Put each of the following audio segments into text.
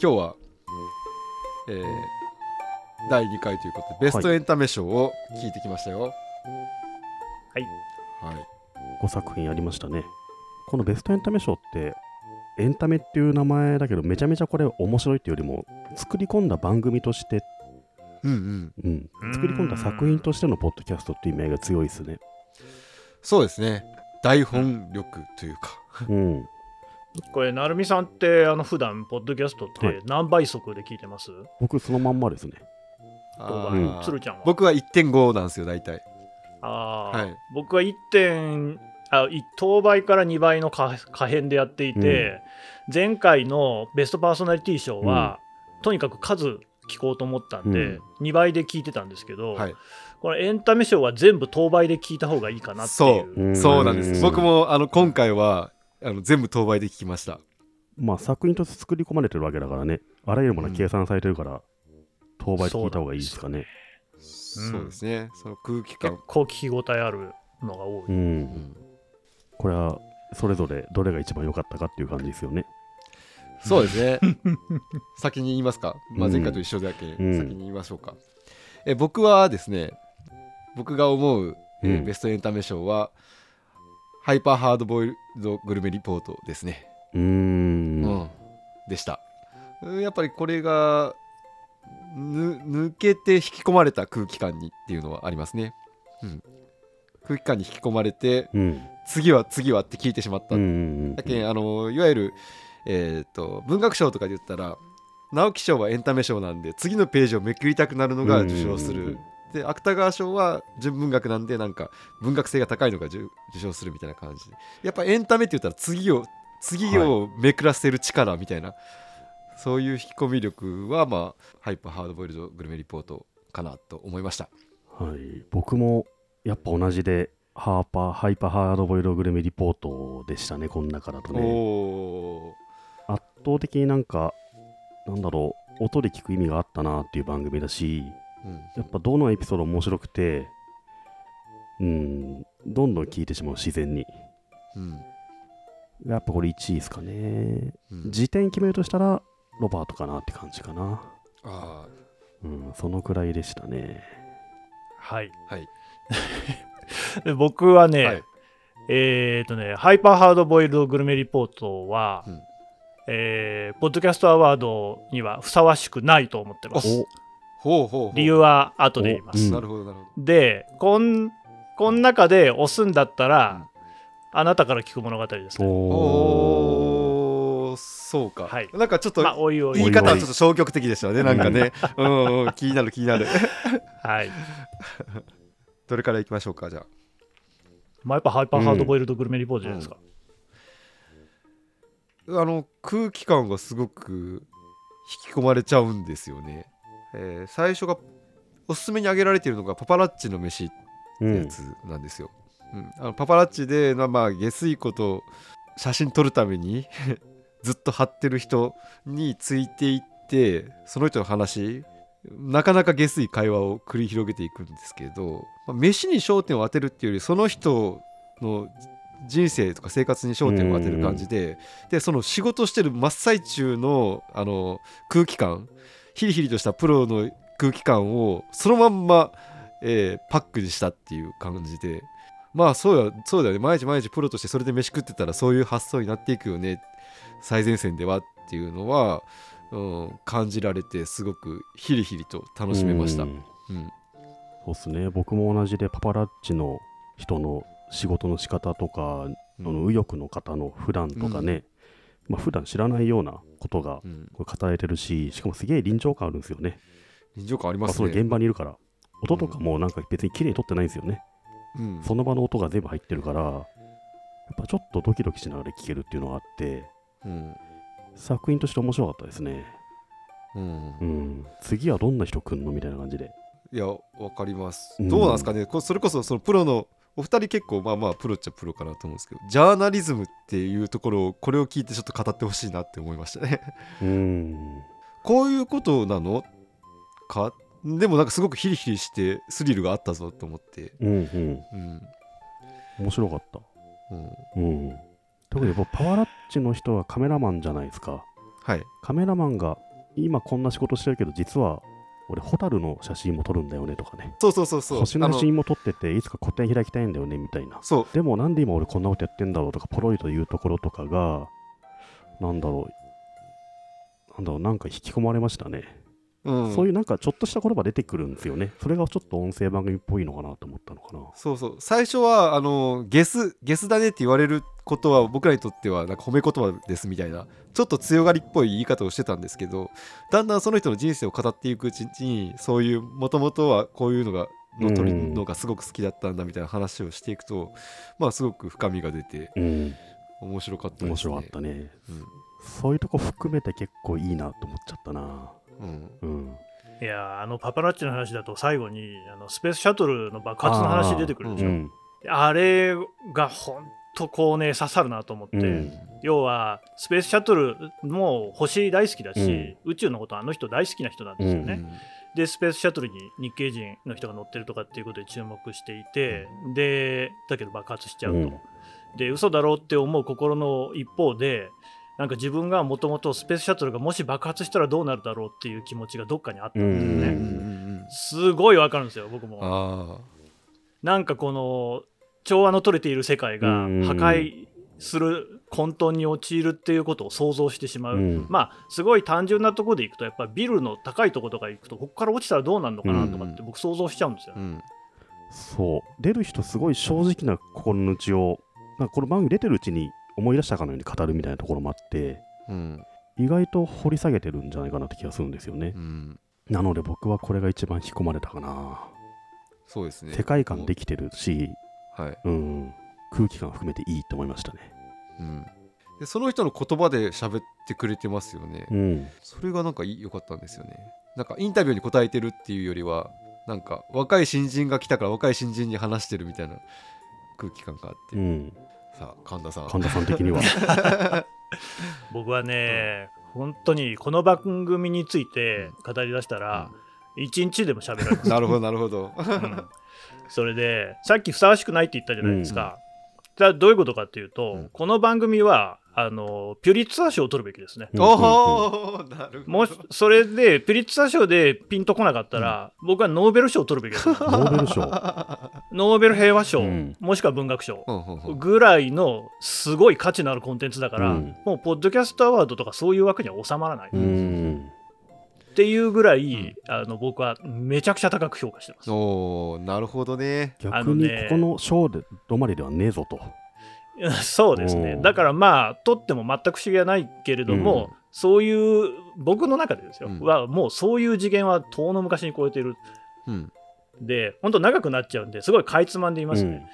今日は、えー第2回ということでベストエンタメ賞を聞いてきましたよ。はい。はい。5作品ありましたね。このベストエンタメ賞って、エンタメっていう名前だけど、めちゃめちゃこれ面白いっていうよりも、作り込んだ番組として、うんうん。うん、作り込んだ作品としてのポッドキャストっていう意味合いが強いですね。そうですね。台本力というか。うん。これ成美さんってあの普段ポッドキャストっはい。て何倍速で聞いてます、僕そのまんまですね。あうん。ー鶴ちゃんは？僕は1.5なんですよ大体。あー、はい。僕は1点あい当倍から2倍の可可変でやっていて、前回のベストパーソナリティ賞は、とにかく数聞こうと思ったんで、2倍で聞いてたんですけど、はい。これエンタメ賞は全部当倍で聞いた方がいいかなっていう。う。ん。そうなんでうんす。僕もあの今回はあの全部当倍で聞きました。まあ作品として作り込まれてるわけだからね、あらゆるものが計算されてるから、当倍で聞いた方がいいですかね。そうです。ね。その空気結感構聞き応えあるのが多い、うん。うん。これは、それぞれどれが一番良かったかっていう感じですよね。そうですね。先に言いますか、まあ、うん。前回と一緒だけ先うん。に言いましょうか、え僕はですね僕が思う、えーうん。ベストエンタメ賞はハイパーハードボイルドグルメリポートですね。うーん。うん、でした。うんやっぱりこれがぬ抜けて引き込まれた空気感にっていうのはありますね、うん、空気感に引き込まれてうん。次は次はって聞いてしまった、うん。だけんあのいわゆる、えー、と文学賞とかで言ったら直木賞はエンタメ賞なんで次のページをめくりたくなるのが受賞する、うんで芥川賞は純文学なんでなんか文学性が高いのが受受賞するみたいな感じ。でやっぱエンタメって言ったら次を次をめくらせる力みたいな、そういう引き込み力はまあハイパーハードボイルドグルメリポートかなと思いました。はい、僕もやっぱ同じでハーパーハイパーハードボイルドグルメリポートでしたねこの中だとおね。お圧倒的になんかなんだろう音で聞く意味があったなっていう番組だしー、うん。やっぱどのエピソードも面白くてうんどんどん聞いてしまう自然に。うん。やっぱこれ1位ですかね。うん。時点決めるとしたらロバートかなって感じかな。あうんそのくらいでしたね。はい。ーはい。で僕はね、はい。えっ、とね、ハイパーハードボイルドグルメリポートは、うんえーポッドキャストアワードにはふさわしくないと思ってます。ほうほうほう理由は後で言います。うんなるほどなるほどで、こん、こん中で押すんだったら、あなたから聞く物語ですね。おおーそうか、はいなんかちょっとまあ、おいおい。言い方はちょっと消極的でしたねなんかね うんうん気になる気になるはい。どれからいきましょうかじゃあまあ、やっぱハイパーハードボイルドグルメリポートじゃないですか。あの空気感がすごく引き込まれちゃうんですよね、えー最初がおすすめに挙げられているのがパパラッチの飯ってやつなんですよ、うん。あのパパラッチでまあ下水こと写真撮るために ずっと貼ってる人についていってその人の話なかなか下水会話を繰り広げていくんですけど、まあ飯に焦点を当てるっていうよりその人の人生とか生活に焦点を当てる感じででその仕事してる真っ最中のあの空気感ヒリヒリとしたプロの空気感をそのまんま、えーパックにしたっていう感じでまあそうやそうだよね。毎日毎日プロとしてそれで飯食ってたらそういう発想になっていくよね最前線ではっていうのは、うん、感じられてすごくヒリヒリと楽しめました。ううんん。そうっすね。僕も同じでパパラッチの人の仕事の仕方とか、その右翼の方の普段とかね、まあ普段知らないようなことがうん。これ語られてるししかもすげえ臨場感あるんですよね。臨場感ありますね。現場にいるから。音とかもなんか別に綺麗に撮ってないんですよね、うん。その場の音が全部入ってるからやっぱちょっとドキドキしながら聴けるっていうのがあってうん。作品として面白かったですね。うん。うん。次はどんな人来んの？みたいな感じで。いや、わかります。うん。どうなんですかね、こそれこそそのプロのお二人結構まあまあプロっちゃプロかなと思うんですけど、ジャーナリズムっていうところをこれを聞いてちょっと語ってほしいなって思いましたね。うん。こういうことなのか？でもなんかすごくヒリヒリしてスリルがあったぞと思って。うんうん。うん面白かった。うん。うん。特にやっぱパワラッチの人はカメラマンじゃないですか。はい。カメラマンが今こんな仕事してるけど実は俺ホタルの写真も撮るんだよねとかね。そうそうそうそう。星の写あ真も撮ってていつか個展開きたいんだよねみたいな。そう。でもなんで今俺こんなことやってんだろうとかポロリと言うところとかがなんだろう。なんだろうなんか引き込まれましたね、うん、そういうなんかちょっとした言葉出てくるんですよね。それがちょっと音声番組っぽいのかなと思ったのかな。そうそう。最初はあのゲスゲスだねって言われることは僕らにとってはなんか褒め言葉ですみたいなちょっと強がりっぽい言い方をしてたんですけどだんだんその人の人生を語っていくうちにそういうもともとはこういうのがの撮るのがすごく好きだったんだみたいな話をしていくと、まあすごく深みが出てうん面白かったですね。面白かったね。うん。そういうとこ含めて結構いいなと思っちゃったなうん。うん。いやあのパパラッチの話だと最後にあのスペースシャトルの爆発の話出てくるでしょ。うん。あれが本当こうね刺さるなと思って、うん。要はスペースシャトルも星大好きだし、宇宙のことあの人大好きな人なんですよね。でスペースシャトルに日系人の人が乗ってるとかっていうことで注目していてでだけど爆発しちゃうと、うん。で嘘だろうって思う心の一方でなんか自分がもともとスペースシャトルがもし爆発したらどうなるだろうっていう気持ちがどっかにあったんですようんうんうね、ん。すごいわかるんですよ僕も。あなんかこの調和の取れている世界がうん破壊する混沌に陥るっていうことを想像してしまう、うん。まあすごい単純なところでいくとやっぱビルの高いところとか行くとここから落ちたらどうなるのかなとかって僕想像しちゃうんですよね、あうん。そう。出る人すごい正直な心の内をなんかこの番組出てるうちに思い出したかのように語るみたいなところもあってうん。意外と掘り下げてるんじゃないかなって気がするんですよね。うん。なので僕はこれが一番引き込まれたかな。そうですね。世界観できてるし、はい。うん、空気感含めていいと思いましたね。うん。でその人の言葉で喋ってくれてますよね、うん。それがなんか良かったんですよね。なんかインタビューに答えてるっていうよりはなんか若い新人が来たから若い新人に話してるみたいな空気感があって、うんさあ神田さん。神田さん的には。僕はね、本当にこの番組について語り出したら、一日でも喋られます、なるほどなるほど。うん。それでさっきふさわしくないって言ったじゃないですか、じゃあどういうことかっていうと、うん。この番組はあのピュリッツァー賞を取るべきですね、うんおおなるほど。もしそれでピュリッツァー賞でピンとこなかったら、僕はノーベル賞を取るべきです。ノーベル賞。ノーベル平和賞、うん。もしくは文学賞、ぐらいのすごい価値のあるコンテンツだから、うん。もうポッドキャストアワードとかそういう枠には収まらない、うっんていうぐらい、あの僕はめちゃくちゃ高く評価してます。おーなるほどね。あ逆にのねここの賞で止まりではねえぞと そうですね。うんだからまあ取っても全く不思議はないけれども、うん。そういう僕の中でですよ、うん。はもうそういう次元は遠の昔に超えている。うん。で本当長くなっちゃうんですごいかいつまんで言いますね、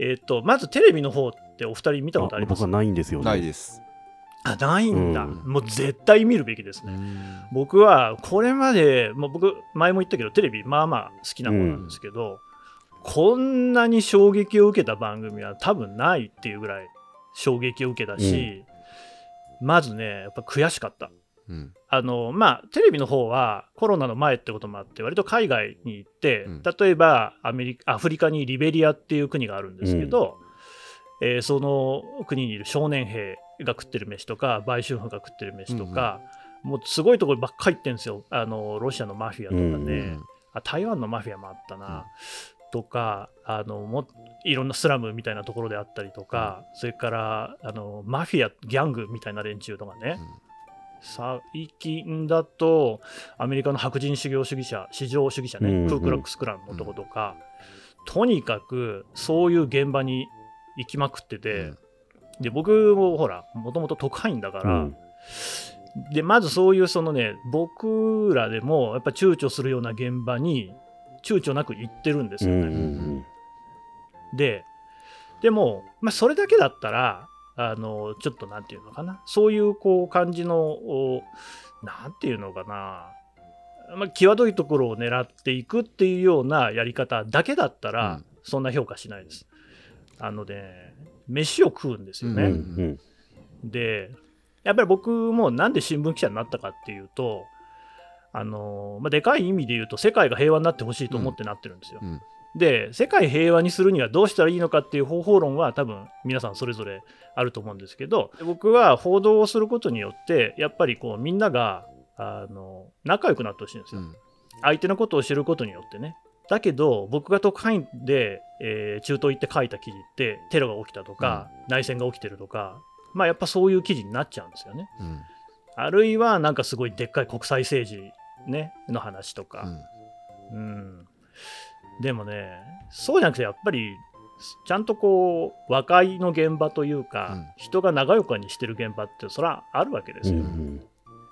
えっ、とまずテレビの方ってお二人見たことあります？僕はないんですよね。ないです。あないんだ、うん。もう絶対見るべきですね、僕はこれまで、もう僕、前も言ったけど、テレビ、まあまあ好きな方なんですけど、こんなに衝撃を受けた番組は多分ないっていうぐらい衝撃を受けたし、まずね、やっぱ悔しかった。うん。あのまあ、テレビの方はコロナの前ってこともあって、割と海外に行って、うん。例えばアメリカアフリカにリベリアっていう国があるんですけど、えーその国にいる少年兵が食ってる飯とか、売春婦が食ってる飯とか、もうすごいところばっかり行ってるんですよ、あのロシアのマフィアとかね、うんあ、台湾のマフィアもあったな、とかあのも、いろんなスラムみたいなところであったりとか、それからあのマフィア、ギャングみたいな連中とかね。最近だとアメリカの白人修行主義者、至上主義者ね、うんうんクークラックスクランのとことか、とにかくそういう現場に行きまくってて、うん。で僕もほら、もともと特派員だから、うん。でまずそういうそのね、僕らでもやっぱ躊躇するような現場に躊躇なく行ってるんですよね。んで、でも、まあ、それだけだったら、あのちょっとなんていうのかな、そういうこう感じの、おなんていうのかな、まあ、際どいところを狙っていくっていうようなやり方だけだったら、うんそんな評価しないです。あのね、飯を食うんですよね。で、やっぱり僕もなんで新聞記者になったかっていうと、あのまあ、でかい意味で言うと、世界が平和になってほしいと思ってなってるんですよ。うんで、世界平和にするにはどうしたらいいのかっていう方法論は多分皆さんそれぞれあると思うんですけど、僕は報道をすることによって、やっぱりこうみんながあの仲良くなってほしいんですよ。うん相手のことを知ることによってね。だけど、僕が特派員で、えー中東行って書いた記事って、テロが起きたとか、内戦が起きてるとか、まあやっぱそういう記事になっちゃうんですよね。うんあるいは、なんかすごいでっかい国際政治、ね、の話とか、うん。でもね、そうじゃなくて、やっぱり、ちゃんとこう、和解の現場というか、うん人が長よかにしてる現場って、それはあるわけですよ。うん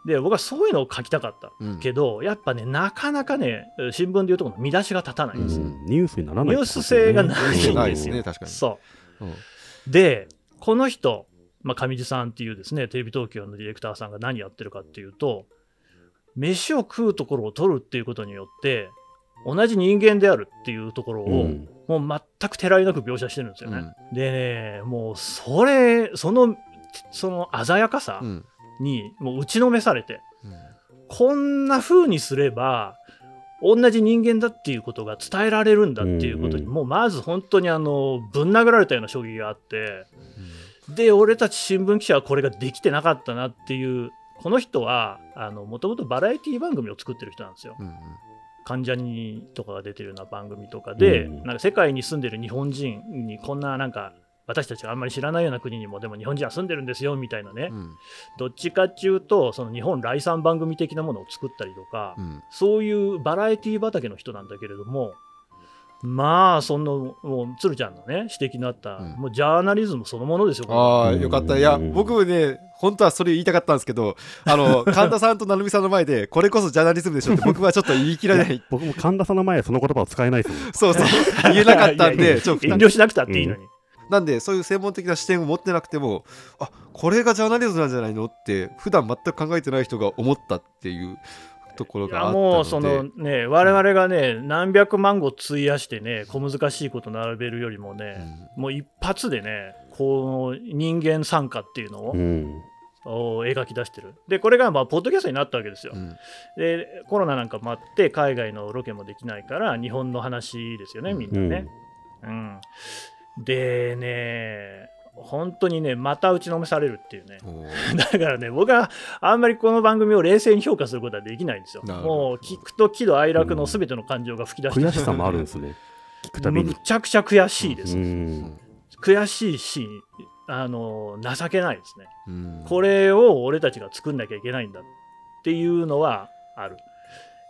で、僕はそういうのを書きたかった。うんけど、やっぱね、なかなかね、新聞でいうとこの見出しが立たないんうんですよ。ニュースにならないニュース性がないんですよ。ね確かにそう。うんで、この人、まあ、上地さんっていうですね、テレビ東京のディレクターさんが何やってるかっていうと、飯を食うところを取るっていうことによって、同じ人間であるっていうところを、うん。もう全くてらいなく描写してるんですよね。でね、もうそれ、その、その鮮やかさうん。にもう打ちのめされて、こんな風にすれば、同じ人間だっていうことが伝えられるんだっていうことに、うんうん。もうまず本当にあのぶん殴られたような衝撃があって、で、俺たち新聞記者はこれができてなかったなっていう、この人は、もともとバラエティ番組を作ってる人なんですよ。うんうん。関ジャニとかが出てるような番組とかで、うん。なんか世界に住んでる日本人にこんななんか私たちがあんまり知らないような国にもでも日本人は住んでるんですよみたいなね、うん。どっちかっていうとその日本来産番組的なものを作ったりとか、うん。そういうバラエティ畑の人なんだけれどもまあそのもう鶴ちゃんのね指摘のあった、うん。もうジャーナリズムそのものですよああよかった。いや僕ね本当はそれ言いたかったんですけどあの 神田さんと成美さんの前でこれこそジャーナリズムでしょって僕はちょっと言い切らない。僕も神田さんの前でその言葉を使えないですそうそう。言えなかったんでちょっと遠慮しなくたっていいのに、なんでそういう専門的な視点を持ってなくてもあこれがジャーナリズムなんじゃないのって普段全く考えてない人が思ったっていうところいやがあったので。もうそのね我々がね何百万語費やしてね小難しいこと並べるよりもね、もう一発でねこの人間参加っていうのを、うん。を描き出してる。でこれがまあポッドキャストになったわけですよ、うん。でコロナなんかもあって海外のロケもできないから日本の話ですよねみんなね、うん。でね本当にねまた打ちのめされるっていうね。だからね僕はあんまりこの番組を冷静に評価することはできないんですよ。もう聞くと喜怒哀楽の全ての感情が吹き出して。悔しさもあるんですね。聞くたびむにちゃくちゃ悔しいです、うん。悔しいしあの情けないですね。うん。これを俺たちが作んなきゃいけないんだっていうのはある。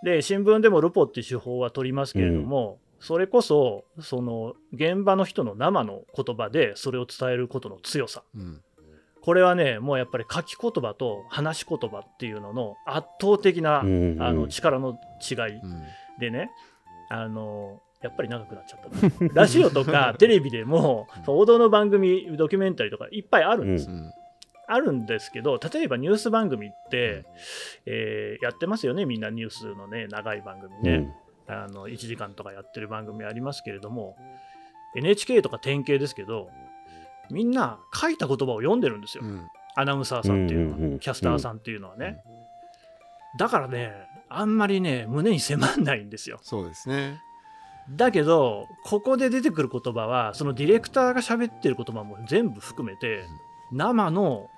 で、新聞でもルポっていう手法は取りますけれども、それこそ、その現場の人の生の言葉でそれを伝えることの強さ。うん。これはね、もうやっぱり書き言葉と話し言葉っていうのの圧倒的な、うんあの力の違いうん。でね、あのやっぱり長くなっちゃった。な。ラジオとかテレビでも、報道の番組、ドキュメンタリーとかいっぱいあるんです。うん。あるんですけど、例えばニュース番組って、えーやってますよね、みんなニュースのね、長い番組ね、うんあの1時間とかやってる番組ありますけれども、NHK とか典型ですけど、みんな書いた言葉を読んでるんですよ、うん。アナウンサーさんっていうのは、うんうんうんキャスターさんっていうのはね。だからね、あんまりね、胸に迫んないんですよ。そうですね。だけど、ここで出てくる言葉は、そのディレクターが喋ってる言葉も全部含めて、生の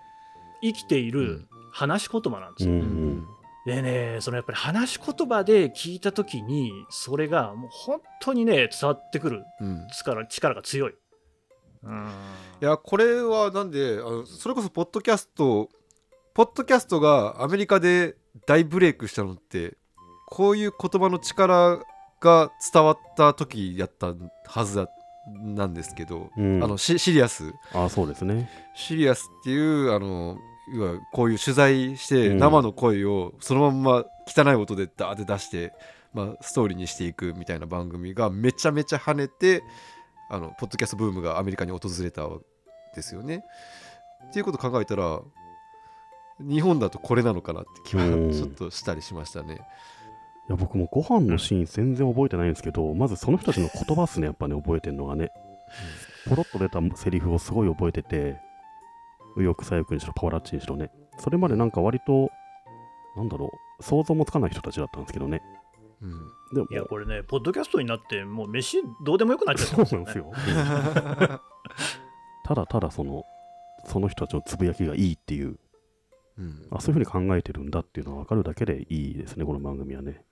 生きていうるん。話し言葉なんですよ。うんでね、そのやっぱり話し言葉で聞いたときに、それがもう本当にね、伝わってくるうん。力力が強い。うん。いやこれはなんであのそれこそポッドキャストポッドキャストがアメリカで大ブレイクしたのってこういう言葉の力が伝わった時やったはずだなんですけど、うん。あのシシリアス。あそうですね。シリアスっていうあのいわゆるこういう取材してうん生の声をそのまんま汚い音でダーって出して、まあ、ストーリーにしていくみたいな番組がめちゃめちゃ跳ねてあのポッドキャストブームがアメリカに訪れたわけですよね。っていうこと考えたら日本だとこれなのかなって気はうんちょっとしたりしましたね。いや僕もご飯のシーン全然覚えてないんですけど、まずその人たちの言葉っすねやっぱね覚えてるのがねポロッと出たセリフをすごい覚えてて右翼左翼にしろパワラッチにしろねそれまでなんか割となんだろう、想像もつかない人たちだったんですけどね。うんでも、いやこれねポッドキャストになってもう飯どうでもよくなっちゃってますよそうなんですねよ。う んただただその、その人たちのつぶやきがいいっていう、うんあそういうふうに考えてるんだっていうのが分かるだけでいいですね、この番組はね。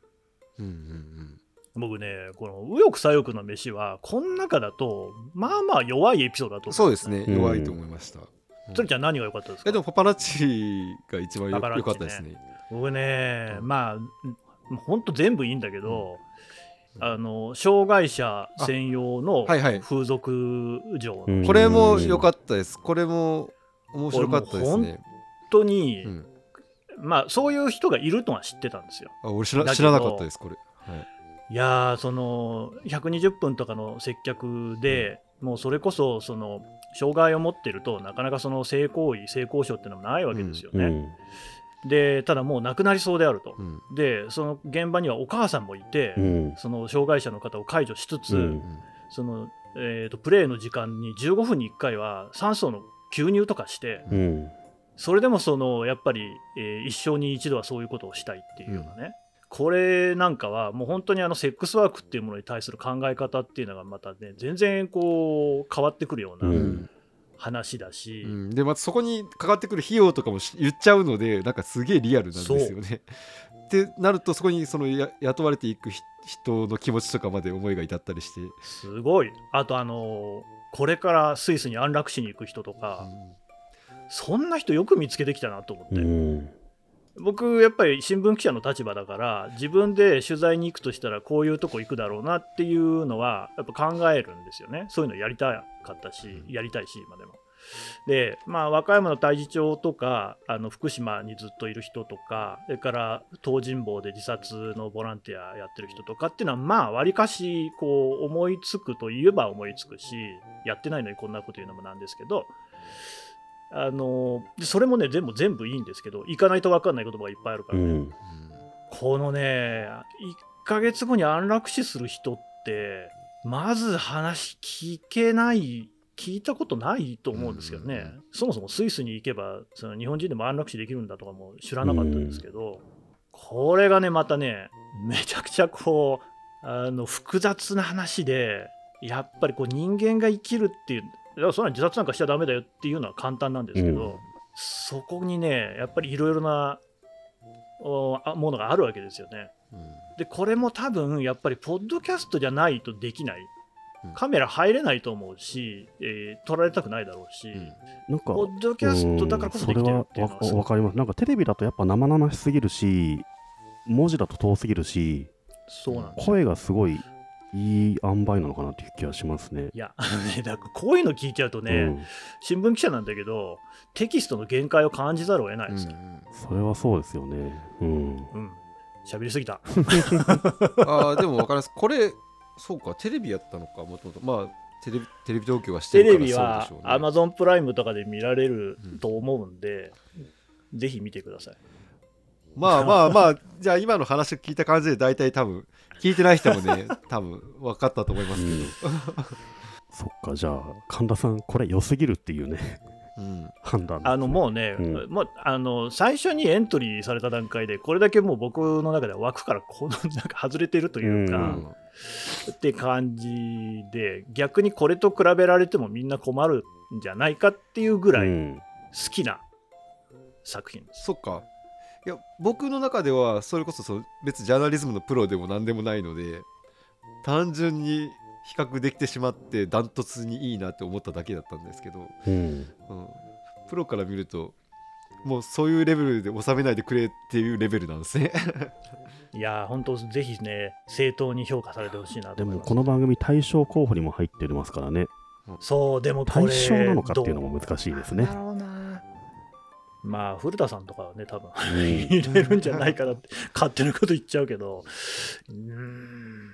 うんうん僕ねこの右翼左翼の飯はこの中だとまあまあ弱いエピソードだと思そうですねうん弱いと思いましたそれじゃあ何が良かったですか？えでもパパラッチが一番よパパラッチね。良かったですね。僕ね、うん。まあほんと全部いいんだけど、あの障害者専用のはいはい。風俗嬢の、うん。本これも良かったです。これも面白かったですね。当に、うん。まあそういう人がいるのは知ってたんですよ。あ俺知ら知らなかったですこれ。はい。いやーその120分とかの接客で、もうそれこそその障害を持ってるとなかなかその性行為性交渉っていうのもないわけですよね。うん。でただもう亡くなりそうであると。うんでその現場にはお母さんもいて、うん。その障害者の方を介助しつつ、うんそのえー、とプレーの時間に15分に1回は酸素の吸入とかしてうん。それでもそのやっぱり、えー一生に一度はそういうことをしたいっていうようなね、これなんかはもう本当にあのセックスワークっていうものに対する考え方っていうのがまたね全然こう変わってくるよううなん。話だし、うん、でまたそこにかかってくる費用とかもし言っちゃうのでなんかすげえリアルなんですよね。ってなるとそこにそのや雇われていくひ人の気持ちとかまで思いが至ったりして、すごい。あとあのこれからスイスに安楽死に行く人とか、そんな人よく見つけてきたなと思って。うん。僕やっぱり新聞記者の立場だから自分で取材に行くとしたらこういうとこ行くだろうなっていうのはやっぱ考えるんですよねそういうのやりたかったしやりたいし今でも。でまあ和歌山の太地町とかあの福島にずっといる人とかそれから東尋坊で自殺のボランティアやってる人とかっていうのはまあわりかしこう思いつくといえば思いつくしやってないのにこんなこと言うのもなんですけどあのそれもね全部全部いいんですけど行かないと分かんない言葉がいっぱいあるからね、うん。このね1ヶ月後に安楽死する人ってまず話聞けない聞いたことないと思うんですけどね、うん。そもそもスイスに行けばその日本人でも安楽死できるんだとかも知らなかったんですけど、これがねまたねめちゃくちゃこうあの複雑な話でやっぱりこう人間が生きるっていういやそんな自殺なんかしちゃダメだよっていうのは簡単なんですけど、うん。そこにねやっぱりいろいろなおあものがあるわけですよね。うん。でこれも多分やっぱりポッドキャストじゃないとできない。うん。カメラ入れないと思うし、えー撮られたくないだろうし、うん。なんか、ポッドキャストだからこそできてるっていうのは。うんそれはわわかります。なんかテレビだとやっぱ生々しすぎるし、文字だと遠すぎるし、そうなんですよ。声がすごいいい塩梅なのかなっていう気がしますね。いや、ね、だからこういうの聞いちゃうとね、うん、新聞記者なんだけどテキストの限界を感じざるを得ないですよ。それはそうですよね。うん。うん喋りすぎた。あーでも分かりますこれそうかテレビやったのかもともとまあテレビテレビ東京はしてテるからレビはそうでしょうね Amazon プライムとかで見られると思うんで、ぜひ見てください。まあまあまあじゃあ今の話を聞いた感じで大体多分聞いてない人もね多分分かったと思いますけど、そっか、じゃあ、神田さん、これ良すぎるっていうね、うん。判断、あのもうね、うん。もうあの最初にエントリーされた段階で、これだけもう僕の中では枠からこの なんか外れてるというか、うん。って感じで、逆にこれと比べられてもみんな困るんじゃないかっていうぐらいうん。好きな作品です。そっかいや僕の中ではそれこそそう別にジャーナリズムのプロでも何でもないので単純に比較できてしまってダントツにいいなって思っただけだったんですけど、うん。うん、プロから見るともうそういうレベルで収めないでくれっていうレベルなんですね。いやー、本当、ぜひね、正当に評価されてほしいなとで思います。もこの番組大賞候補にも入ってますからね。そう、でもこれ対象なのかっていうのども難しいですね。だろうなまあ、古田さんとかはね、多分うん。入れるんじゃないかなって、勝手なこと言っちゃうけど、うーん。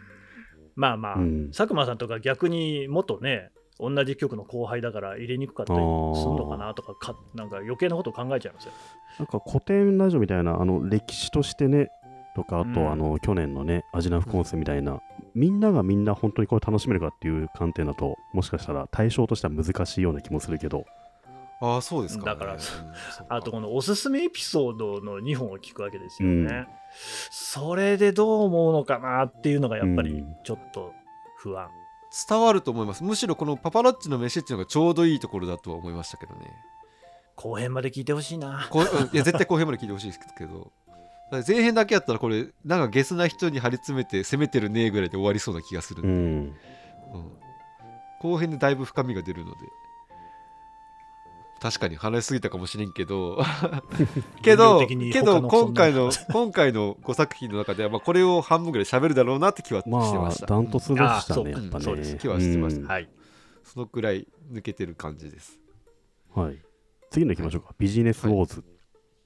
まあまあ、うん。佐久間さんとか逆に元ね、同じ局の後輩だから入れにくかったりするのかなとかか、なんか余計なこと考えちゃいますよ。なんか古典ラジオみたいなあの歴史としてねとかあと、うん。あの去年のねアジナフコンセみたいな、みんながみんな本当にこれ楽しめるかっていう観点だともしかしたら対象としては難しいような気もするけどああそうですか、ね、だからあとこのおすすめエピソードの2本を聞くわけですよね。それでどう思うのかなっていうのがやっぱりうん。ちょっと不安。伝わると思います。むしろこのパパラッチの飯っていうのがちょうどいいところだとは思いましたけどね。後編まで聞いてほしいな。いや絶対後編まで聞いてほしいですけど。前編だけやったらこれなんかゲスな人に張り詰めて攻めてるねぐらいで終わりそうな気がするんで、うん。うん。後編でだいぶ深みが出るので確かに話しすぎたかもしれんけど。けどけど今回の今回の5作品の中では、まあ、これを半分ぐらい喋るだろうなって気はしてまあました、ダントツでしたあそうねやっぱね。そうです気はしてました。うん。はい。そのくらい抜けてる感じです。はい。次の行きましょうか。ビジネスウォーズ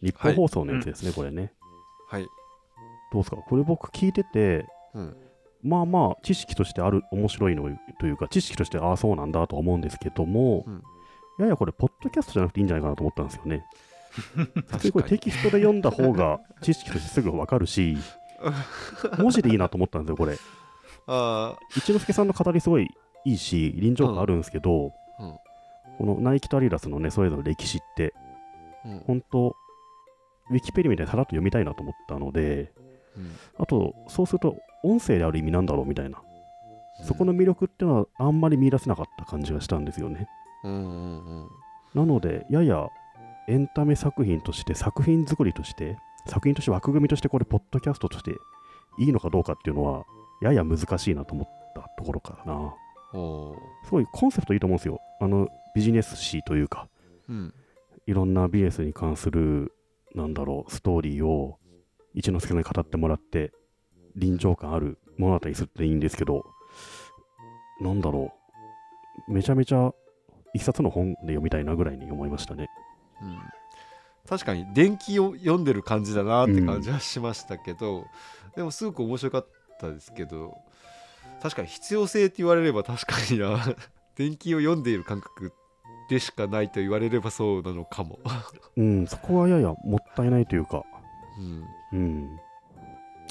日本放送のやつですねこれね。はい、どうですか？これ僕聞いててうん。まあまあ知識としてある面白いのというか知識としてああそうなんだとは思うんですけども、うんややこれポッドキャストじゃなくていいんじゃないかなと思ったんですよね。普通にこれテキストで読んだ方が知識としてすぐ分かるし 文字でいいなと思ったんですよこれ。あ一之輔さんの語りすごいいいし臨場感あるんですけど、うん。このナイキとアディダスのねそれぞれの歴史ってー、うん。本当ウィキペディアみたいにさらっと読みたいなと思ったのでうん。あとそうすると音声である意味なんだろうみたいな。そこの魅力っていうのはあんまり見出せなかった感じがしたんですよね。なので、ややエンタメ作品として、作品作りとして、作品として枠組みとして、これ、ポッドキャストとしていいのかどうかっていうのは、やや難しいなと思ったところかな。すごいコンセプトいいと思うんですよ。あの、ビジネス誌というか、うんいろんなビジネスに関する、なんだろう、ストーリーを一之輔さんに語ってもらって、臨場感ある物語にするっていいんですけど、なんだろう、めちゃめちゃ一冊の本で読みたいなぐらいに思いましたね。うん確かに電気を読んでる感じだなって感じはしましたけど、でもすごく面白かったですけど確かに必要性って言われれば確かにな 電気を読んでいる感覚でしかないと言われればそうなのかも、うん、そこはややもったいないというか、うん、うん。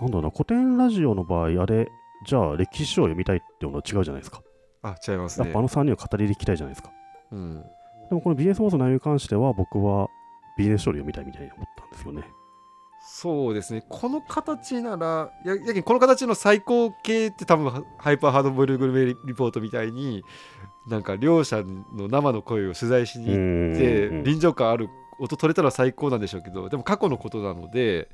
なんだろうな、古典ラジオの場合、あれ、じゃあ歴史書を読みたいっていうのは違うじゃないですか。あ違いますねやっぱあの3人を語りでいきたいじゃないですか。うん、でもこのビジネスモードの内容に関しては、僕はビジネス書を読みたいみたいに思ったんですよね。そうですね。この形ならややけんこの形の最高形って多分ハイパーハードボイルグルメリポートみたいになんか両者の生の声を取材しに行ってうん臨場感ある音取れたら最高なんでしょうけどでも過去のことなので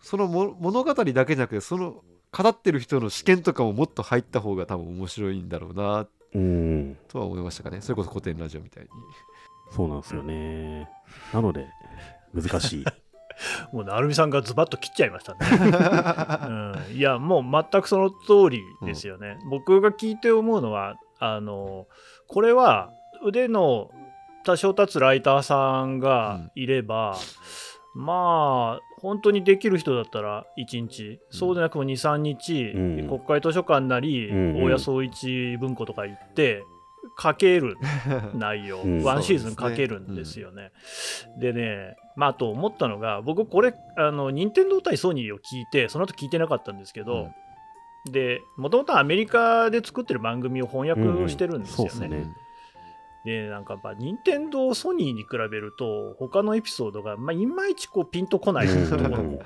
そのも物語だけじゃなくてその語ってる人の視点とかももっと入った方が多分面白いんだろうなうん、とは思いましたかねそれこそ古典ラジオみたいにそうなんですよね。なので、難しい。もう成美さんがズバッと切っちゃいましたね。うん、いや、もう全くその通りですよね。僕が聞いて思うのは、あのこれは腕の多少立つライターさんがいれば、まあ、本当にできる人だったら1日、そうでなくも2、3日、うん。国会図書館なり、うんうん。大谷総一文庫とか行って、書ける 内容、うん。ワンシーズン書けるんですよね。でね、まあ、あと思ったのが、僕、これ、あの任天堂対ソニーを聞いて、その後聞いてなかったんですけど、で、もともとアメリカで作ってる番組を翻訳してるんですよね。うんうんでなんかやっぱ、任天堂、ソニーに比べると、他のエピソードが、まあ、いまいちこうピンとこないところも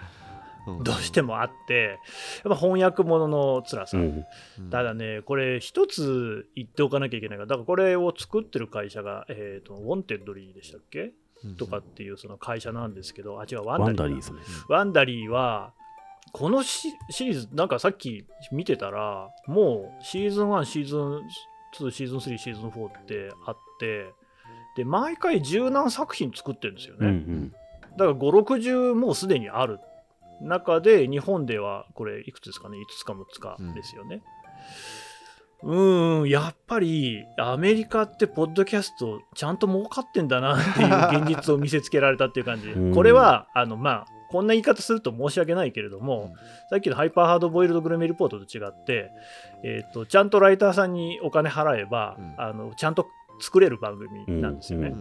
うん。どうしてもあって、やっぱ翻訳ものの辛さ。うん。うんただね、これ一つ言っておかなきゃいけないから、だからこれを作ってる会社が、えー、とウォンテッドリーでしたっけ？うん。とかっていうその会社なんですけど、あ、違う、ワンワダリーですね。ワンダリーは、このシシリーズ、なんかさっき見てたら、もうシーズン1、シーズン2、シーズン3、シーズン4ってあって、で、毎回十何作品作ってるんですよね。うんうんだから5、60もうすでにある中で、日本ではこれ、いくつですかね、5つか6つかですよね。うーん、やっぱりアメリカってポッドキャストちゃんと儲かってんだなっていう現実を見せつけられたっていう感じうん。これは、あの、まあ、こんな言い方すると申し訳ないけれども、うん。さっきのハイパーハードボイルドグルメリポートと違って、えっとちゃんとライターさんにお金払えば、うん。あのちゃんと作れる番組なんですよね。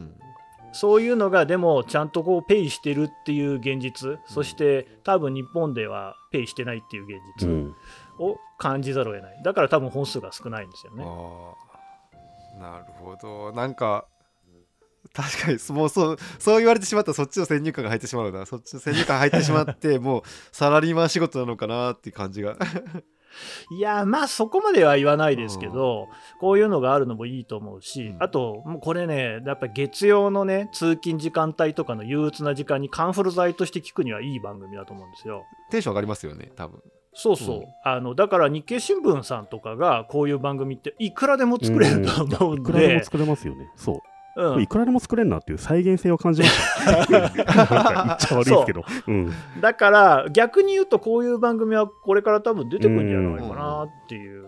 そういうのがでもちゃんとこうペイしてるっていう現実、そして多分日本ではペイしてないっていう現う実ん。を感じざるを得ない。だから多分本数が少ないんですよね。なるほど。なんか 確かにもうそうそう言われてしまったらそっちの先入観が入ってしまうな。そっちの先入観入ってしまって もうサラリーマン仕事なのかなっていう感じが。いやまあそこまでは言わないですけど、こういうのがあるのもいいと思うし、うん。あともうこれねやっぱ月曜のね通勤時間帯とかの憂鬱な時間にカンフル剤として聞くにはいい番組だと思うんですよ。テンション上がりますよね多分。そうそう、うん。あのだから日経新聞さんとかがこういう番組っていくらでも作れると思うんいくらでもで、作れますよね。そう。うんいくらでも作れんなっていう再現性を感じました。言っちゃ悪いですけど。うん。だから逆に言うとこういう番組はこれから多分出てくるんじゃないかなっていう、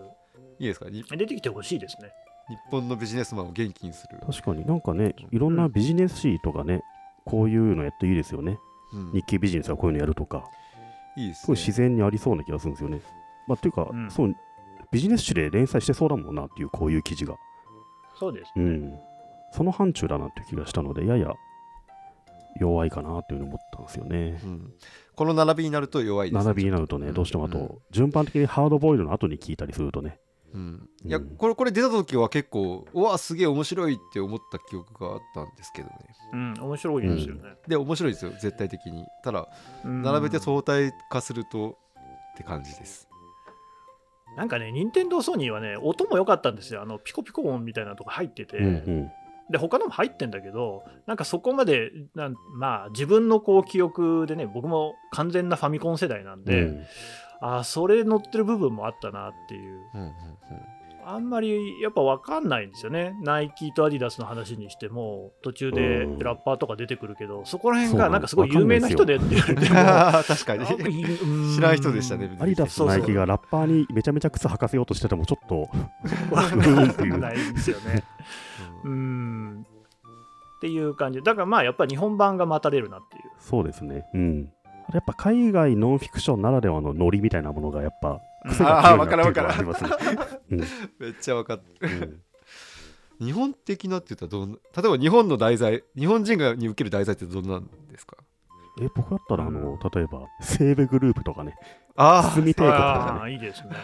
いいですか？に出てきてほしいですね。日本のビジネスマンを元気にする、確かになんかね、いろんなビジネス誌とかね、こういうのやっていいですよね。うん日経ビジネスはこういうのやるとか、いいですねすごい自然にありそうな気がするんですよね。まあ、っていうか、うんそう、ビジネス誌で連載してそうだもんなっていう、こういう記事が。そうですね。うん。その範疇だなっていう気がしたので、やや弱いかなっていうふうに思ったんですよね。うん。この並びになると弱いです、並びになるとね、うんどうしてもあと、うん。順番的にハードボイルドの後に聞いたりするとね、うん、いやうんこれこれ出た時は結構うわすげえ面白いって思った記憶があったんですけどね。うん、面白いですよね。で面白いですよ絶対的に。ただうん。並べて相対化するとって感じです。なんかね、任天堂ソニーはね、音も良かったんですよ。あのピコピコ音みたいなのとか入ってて、うんうんで他のも入ってんだけど、なんかそこまで、なんまあ、自分のこう記憶でね、僕も完全なファミコン世代なんで、うんああ、それ乗ってる部分もあったなっていう。うんうんうんあんまりやっぱ分かんないんですよね。ナイキとアディダスの話にしても、途中でうんラッパーとか出てくるけど、そこら辺がなんかすごい有名な人でって言われても、確かに知らん人でしたねアディダスとナイキがラッパーにめちゃめちゃ靴履かせようとしてても、ちょっと、わかんないんですよね。ううんん。っていう感じで、だからまあやっぱり日本版が待たれるなっていう。そうですね。うん。やっぱ海外ノンフィクションならではのノリみたいなものがやっぱ癖が強いなっていうのがありますね。めっちゃ分かってうん。日本的なって言ったらどんな例えば日本の題材日本人がに受ける題材ってどんなんですか？え、僕だったら、あの、例えば、西武グループとかね、あ住帝国とあかね、あ、いいですね。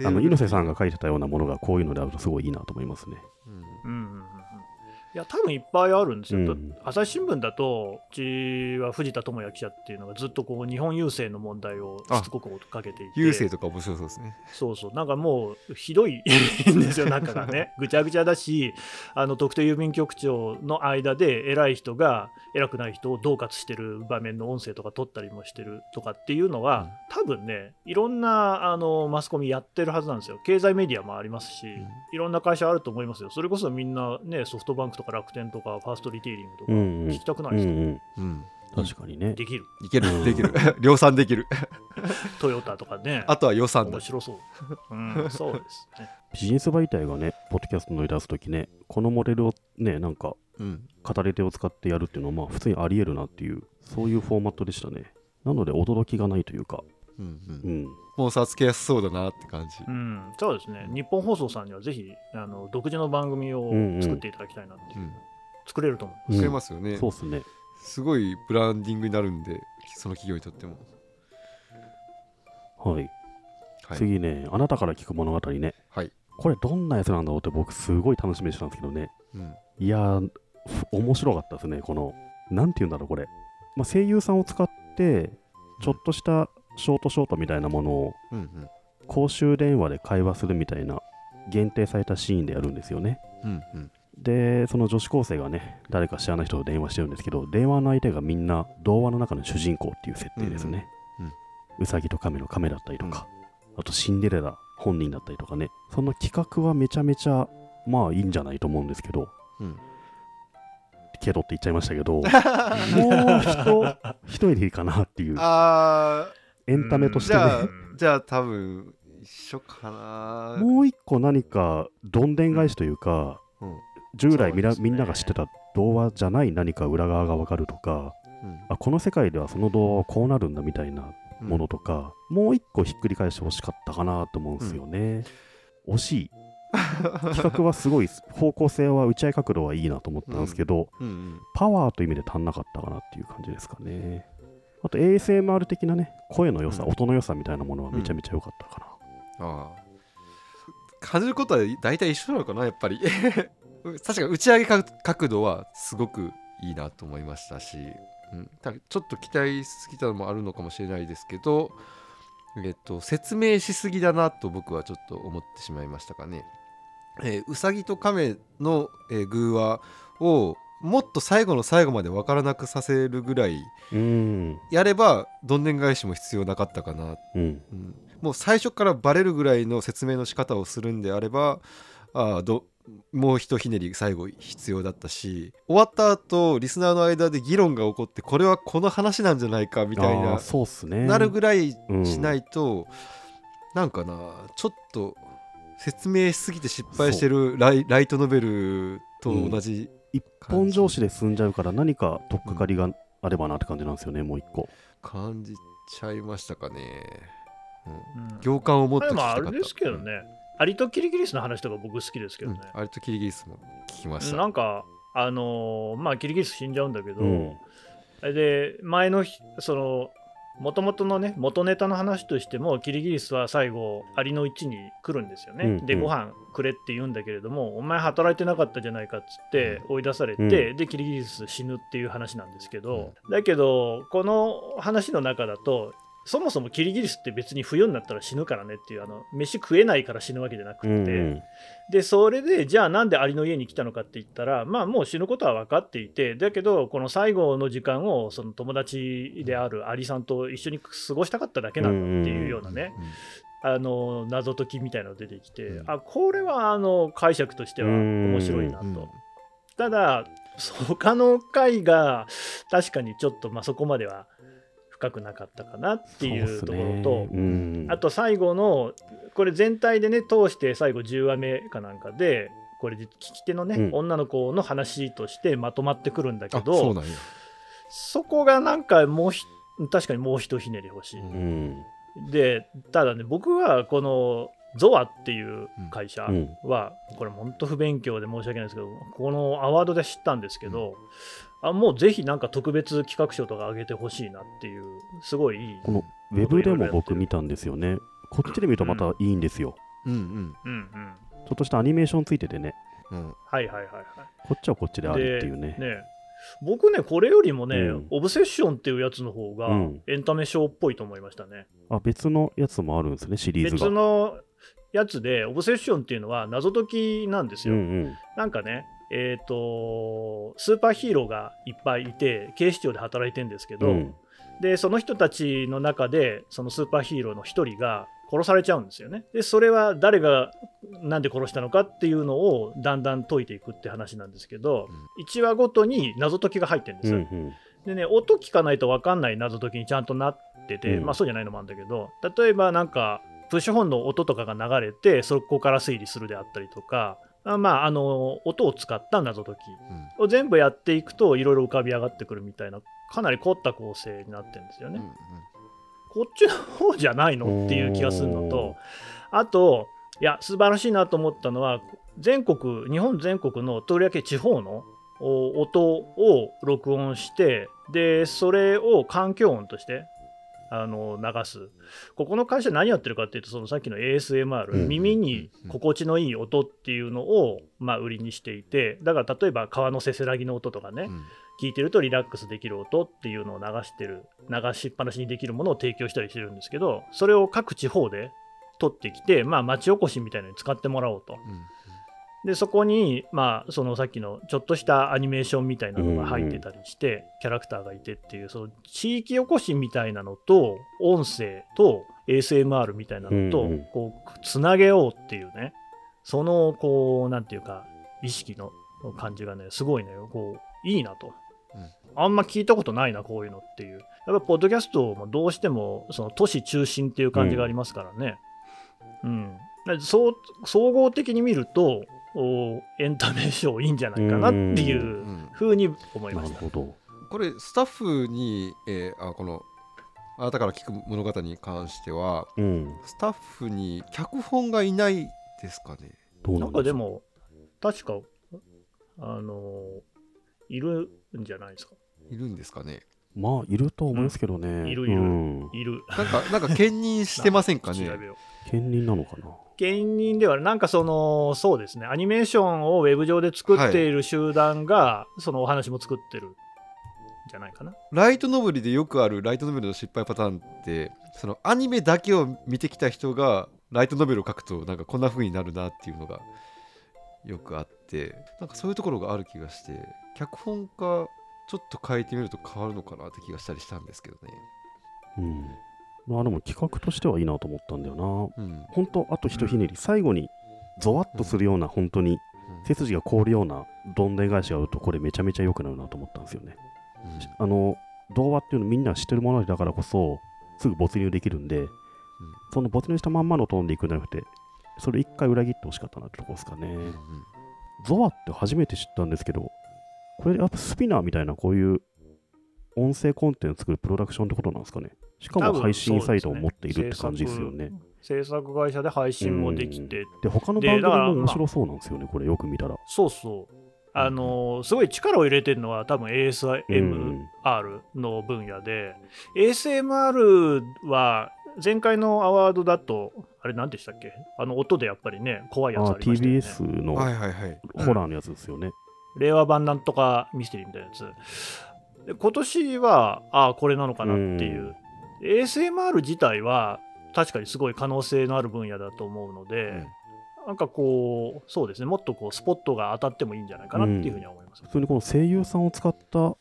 うん。あの、猪瀬さんが書いてたようなものがこういうのであるとすごいいいなと思いますね。うんうんいや、多分いっぱいあるんですよ。うん朝日新聞だと、うちは藤田智也記者っていうのがずっとこう日本郵政の問題をしつこくかけていて、郵政とか面白そうですねそうそう、なんかもうひどいんですよ、中がね。ぐちゃぐちゃだし、あの特定郵便局長の間で偉い人が偉くない人を恫喝してる場面の音声とか取ったりもしてるとかっていうのは、多分ね、いろんなあのマスコミやってるはずなんですよ。経済メディアもありますし、んいろんな会社あると思いますよ。それこそみんなね、ソフトバンクとか楽天とかファーストリテイリングとかうんうん聞きたくないうんですか、うん。うん確かにね。できる。いけうんるできる 量産できる トヨタとかね。あとは予算だ面白そう。うん、そうですね。ビジネス媒体がね、ポッドキャスト乗り出すときね、このモデルをね、なんか、うん語り手を使ってやるっていうのは、まあ、普通にあり得るなっていう、そういうフォーマットでしたね。なので、驚きがないというか、うんううんん。スポンサーつけやすそうだなって感じうん、そうですね。日本放送さんにはぜひあの独自の番組をうんうん作っていただきたいなっていう、うん作れると思う。うん作れますよねそうっすね。すごいブランディングになるんでその企業にとってもはい。はい次ね、あなたから聞く物語ね。はいこれ、どんなやつなんだろうって僕、すごい楽しみにしてたんですけどね。うんいや面白かったですね。この、なんて言うんだろう、これ。まあ、声優さんを使って、ちょっとしたショートショートみたいなものをうんうん公衆電話で会話するみたいな限定されたシーンでやるんですよね。うんうん。で、その女子高生がね、誰か知らない人と電話してるんですけど、電話の相手がみんな童話の中の主人公っていう設定ですね。うんうん。うさぎと亀の亀だったりとか、あとシンデレラ本人だったりとかね、その企画はめちゃめちゃ、まあいいんじゃないと思うんですけど、うん。けどって言っちゃいましたけど、もう人、一人でいいかなっていう、あエンタメとしてね。ゃあじゃあ多分一緒かな。もう一個何かどんでん返しというか、うん。従来みね。みんなが知ってた童話じゃない何か裏側がわかるとかうん。あこの世界ではその童話はこうなるんだみたいなうん。ものとか、もう一個ひっくり返してほしかったかなと思うんですよね、惜しい。企画はすごい方向性は打ち合い角度はいいなと思ったんですけど、うんうん。パワーという意味で足んなかったかなっていう感じですかねあと ASMR 的なね声の良さ、うん。音の良さみたいなものはめちゃめちゃ良かったかな、ああ。感じることは大体一緒なのかなやっぱり。確かに打ち上げか角度はすごくいいなと思いましたし、うん、たちょっと期待しすぎたのもあるのかもしれないですけど、えっと、説明しすぎだなと僕はちょっと思ってしまいましたかね。えーうさぎと亀の、えー偶話をもっと最後の最後まで分からなくさせるぐらいうん。やればどんでん返しも必要なかったかなうん。うんもう最初からバレるぐらいの説明の仕方をするんであればあーどもうひとひねり最後必要だったし終わった後リスナーの間で議論が起こってこれはこの話なんじゃないかみたいなそうっすね。なるぐらいうんしないと、なんかなちょっと説明しすぎて失敗してるライライトノベルと同じ、一本上司で済んじゃうから何か取っかかりがあればなって感じなんですよね、もう一個。感じちゃいましたかね、うん、うん。行間を持って聞きたかった。あれですけどね、アリとキリギリスの話とか僕好きですけうん、どね。あれとキリギリスも聞きました。なんか、あのーまあ、キリギリス死んじゃうんだけど、うん。で、前の日、その、もともとのね、元ネタの話としても、キリギリスは最後、アリの位置に来るんですよね。で、うんうん。ご飯くれって言うんだけれども、お前働いてなかったじゃないかっつって追い出されて、で、キリギリス死ぬっていう話なんですけど、だけど、この話の中だと、そもそもキリギリスって別に冬になったら死ぬからねっていうあの飯食えないから死ぬわけじゃなくて、うんうん。でそれでじゃあなんでアリの家に来たのかって言ったらまあもう死ぬことは分かっていてだけどこの最後の時間をその友達であるアリさんと一緒に過ごしたかっただけなんだっていうようなね、あの謎解きみたいなのが出てきて、うん。あこれはあの解釈としては面白いなと。うん。ただ他の回が確かにちょっとまあそこまでは深くなかったかなっていうところと、そうん。あと最後のこれ全体でね通して最後10話目かなんかでこれ聞き手のね、うん。女の子の話としてまとまってくるんだけあどそこがなんかもうひ確かにもうひとひねり欲しい。うん。でただね僕はこのゾアっていう会社うん。は、これ本当不勉強で申し訳ないですけどこのアワードで知ったんですけど、あもうぜひなんか特別企画賞とか上げてほしいなっていうすごいいい。このウェブでも僕見たんですよね。こっちで見るとまたいいんですよ。うんうんうんうんちょっとしたアニメーションついててね、うんはいはいはいはい。こっちはこっちであるっていうね。ね僕ね、これよりもね、うんオブセッションっていうやつの方がうんエンタメショーっぽいと思いましたね。あ、別のやつもあるんですね、シリーズ別が。のやつで、オブセッションっていうのは謎解きなんですよ。うんうん。なんかね、えっ、と、スーパーヒーローがいっぱいいて、警視庁で働いてるんですけど、うんで、その人たちの中で、そのスーパーヒーローの一人が殺されちゃうんですよね。で、それは誰がなんで殺したのかっていうのをだんだん解いていくって話なんですけど、1話ごとに謎解きが入ってるんですよ。うんうんでね、音聞かないと分かんない謎解きにちゃんとなってて、うんまあそうじゃないのもあるんだけど、例えばなんか、プッシュ本の音とかが流れて、そこから推理するであったりとか、あまあ、あの、音を使った謎解きうん。を全部やっていくと、いろいろ浮かび上がってくるみたいな、かなり凝った構成になってるんですよね。うんこっちの方じゃないの？っていう気がするのと、あと、いや、素晴らしいなと思ったのは、全国、日本全国のとりわけ地方のお音を録音して、で、それを環境音としてあの流す。ここの会社何やってるかっていうと、そのさっきの ASMR、うん。耳に心地のいい音っていうのを、まあ、売りにしていて、だから例えば川のせせらぎの音とかね、うん。聞いてるとリラックスできる音っていうのを流してる流しっぱなしにできるものを提供したりしてるんですけどそれを各地方で取ってきて、まあ、町おこしみたいなのに使ってもらおうとでそこに、まあ、そのさっきのちょっとしたアニメーションみたいなのが入ってたりして、キャラクターがいてっていうその地域おこしみたいなのと音声と ASMR みたいなのと、うんうんこうつなげようっていうねそのこうなんていうか意識の感じがねすごいねこういいなと、うん。あんま聞いたことないなこういうのっていう。やっぱポッドキャストもどうしてもその都市中心っていう感じがありますからね。うん、う総合的に見るとおエンタメショーいいんじゃないかなっていううんふうに思いましたなるほど。これスタッフに、えーあこのあなたから聞く物語に関してはうん。スタッフに脚本がいないですかね？なん。かでも確かあのいるんじゃないですか？いるんですかね？まあ、いると思いますけどね。いるいるうん。いる。なんかなんか兼任してませんかね？兼任なのかな？芸人ではなんかそのそうですねアニメーションをウェブ上で作っている集団が、そのお話も作ってるんじゃないかなライトノベルでよくあるライトノベルの失敗パターンってそのアニメだけを見てきた人がライトノベルを書くとなんかこんな風になるなっていうのがよくあってなんかそういうところがある気がして脚本家ちょっと変えてみると変わるのかなって気がしたりしたんですけどね。うん。まあでも企画としてはいいなと思ったんだよな。うん本当あとひとひねり、最後にゾワッとするような、本当に背筋が凍るようなどんでん返しがあると、これめちゃめちゃ良くなるなと思ったんですよね。うんあの、童話っていうのみんな知ってるものだからこそ、すぐ没入できるんで、その没入したまんまのトーンでいくんじゃなくて、それ一回裏切ってほしかったなってとこですかね。うんうんゾワって初めて知ったんですけど、これやっぱスピナーみたいなこういう音声コンテンツ作るプロダクションってことなんですかね。しかも配信サイトを持っているって感じですよね。制作会社で配信もできて、で、他ので番組も面白そうなんですよね、これよく見たら。そうそうあのーすごい力を入れてるのは多分 ASMR の分野で、ASMR は前回のアワードだとあれ何でしたっけ？あの音でやっぱりね怖いやつあありましたよね TBS の。ホラーのやつですよね。令和版なんとかミステリーみたいなやつ。で今年はああこれなのかなっていう、ASMR 自体は確かにすごい可能性のある分野だと思うので、うん。なんかこうそうですね。もっとこうスポットが当たってもいいんじゃないかなっていうふうには思います、普通にこの声優さんを使った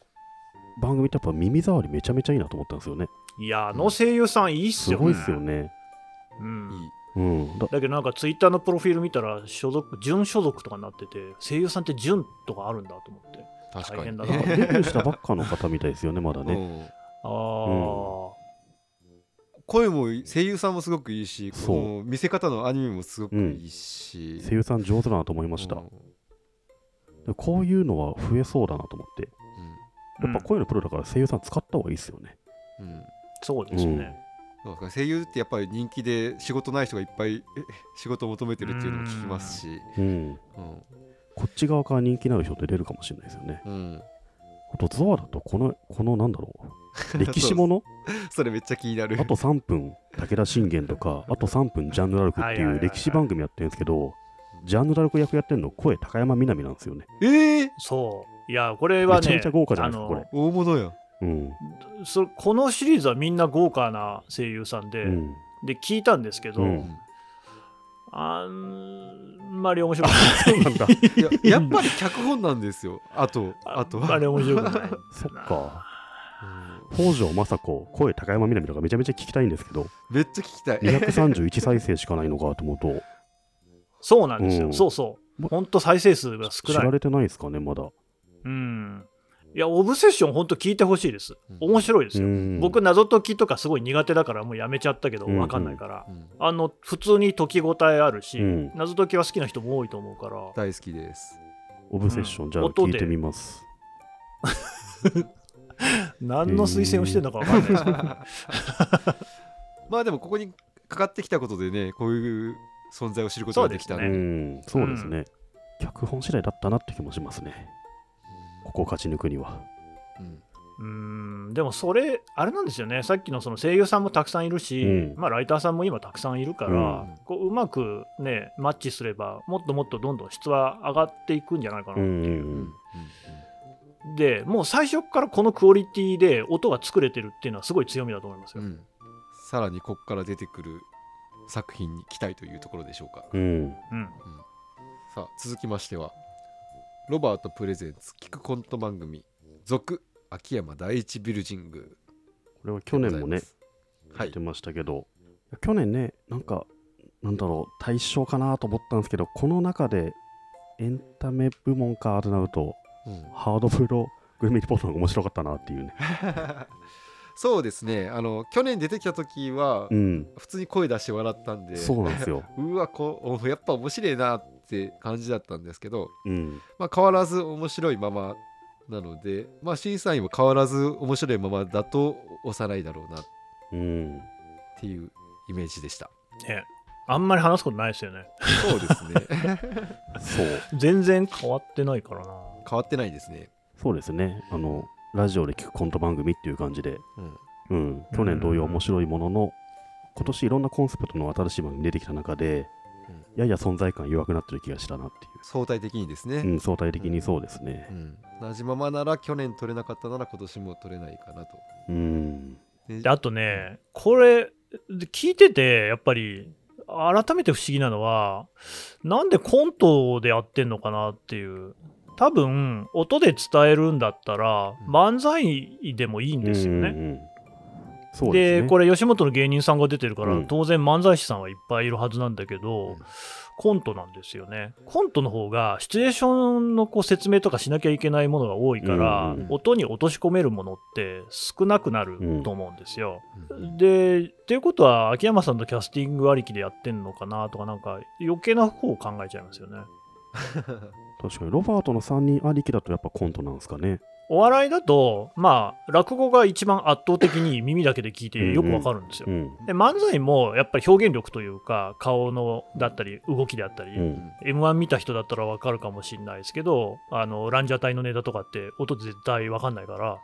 番組ってやっぱ耳障りめちゃめちゃいいなと思ったんですよね。いやあの声優さんいいっすよね。すごいっすよね。うん。いい。うん。だだけどなんかツイッターのプロフィール見たら所属準所属とかになってて声優さんって準とかあるんだと思って確かに。大変だなんかデビューしたばっかの方みたいですよね、まだね。うんああ、声も声優さんもすごくいいしそう見せ方のアニメもすごくいいし、声優さん上手だなと思いました。うんでこういうのは増えそうだなと思って。やっぱ声のプロだから声優さん使った方がいいですよね。うんうんそうですね、そうか声優ってやっぱり人気で仕事ない人がいっぱいえ仕事を求めてるっていうのも聞きますし、うん。うんこっち側から人気のある人って出るかもしれないですよね。うん、あと、ゾアだと、この、このなんだろう。歴史もの？それめっちゃ気になるあと3分、武田信玄とか、あと3分、ジャンヌ・ラルクってはいう歴史番組やってるんですけど、ジャンヌ・ラルク役やってるの、声、高山みなみなんですよね。えー、そういやこれはねめちゃめちゃ豪華じゃないですか、これ。大物やうん。そこのシリーズはみんな豪華な声優さんで、うん。で聞いたんですけど、うん。あんまり面白くない。なんだ。いややっぱり脚本なんですよ。あとあとあんまり面白くない。そっか。北条政子、声、高山みなみとかめちゃめちゃ聞きたいんですけど、めっちゃ聞きたい。231再生しかないのかと思うと、そうなんですよ、うん。そうそう。もほんと再生数が少ない。知られてないですかね、まだ。うんいやオブセッションほんと聞いてほしいです。面白いですよ、うん。僕謎解きとかすごい苦手だからもうやめちゃったけどうん分かんないから、うんあの普通に解き応えあるし、うん。謎解きは好きな人も多いと思うから。大好きです。オブセッション、うん。じゃあ聞いてみます。何の推薦をしてるのか分かんないですけど、まあでもここにかかってきたことでねこういう存在を知ることができたんうでん、そうですね。脚本次第だったなって気もしますね。ここを勝ち抜くには。うん。うーん。でもそれ、あれなんですよね、さっきのその声優さんもたくさんいるし、うん。まあ、ライターさんも今たくさんいるから、うん。こううまく、ね、マッチすれば、もっともっとどんどん質は上がっていくんじゃないかなってう。んいう。うん。でもう最初からこのクオリティで音が作れてるっていうのはすごい強みだと思いますよ。うん。さらにここから出てくる作品に期待というところでしょうか。うん。うん。さあ続きましてはロバートプレゼンツ聞くコント番組続秋山第一ビルジングこれは去年もね、はい。やってましたけど、去年ね、なんか、なんだろう、対象かなと思ったんですけど、この中でエンタメ部門かとなると、うん。ハードプログルメリポートの方が面白かったなっていうね。そうですね。あの去年出てきた時はうん、普通に声出して笑ったんで、そうなんですよ。うわこうやっぱ面白いなって感じだったんですけど、うん、まあ、変わらず面白いままなので、まあ、審査員も変わらず面白いままだと押さないだろうなっうん。ていうイメージでしたねあんまり話すことないですよね。そうですねそう。全然変わってないからな。変わってないですねそうですね。あの、ラジオで聞くコント番組っていう感じで、うんうん、去年同様面白いものの、今年いろんなコンセプトの新しい番組出てきた中で、やや存在感弱くなってる気がしたなってい相対的にですね、う、うん、相対的にそうですねう。ん、同じままなら去年取れなかったなら今年も取れないかなと。うん、あとね、これ、で聞いてて、やっぱり、改めて不思議なのは、なんでコントでやってんのかなっていう。多分、音で伝えるんだったら、うん漫才でもいいんですよね。うんうんうんそうで。これ吉本の芸人さんが出てるから、うん当然漫才師さんはいっぱいいるはずなんだけど、うんコントなんですよねコントの方がシチュエーションのこう説明とかしなきゃいけないものが多いから、うん音に落とし込めるものって少なくなると思うんですよ。うんでっていうことは秋山さんとキャスティングありきでやってんのかなとかなんか余計な方を考えちゃいますよね。確かに、ロバートの3人ありきだとやっぱコントなんですかね。お笑いだとまあ落語が一番圧倒的に耳だけで聞いてよくわかるんですよ。う。ん。で漫才もやっぱり表現力というか顔のだったり動きであったり、うん。m 1見た人だったらわかるかもしれないですけどあのランジャタイのネタとかって音絶対わかんないから、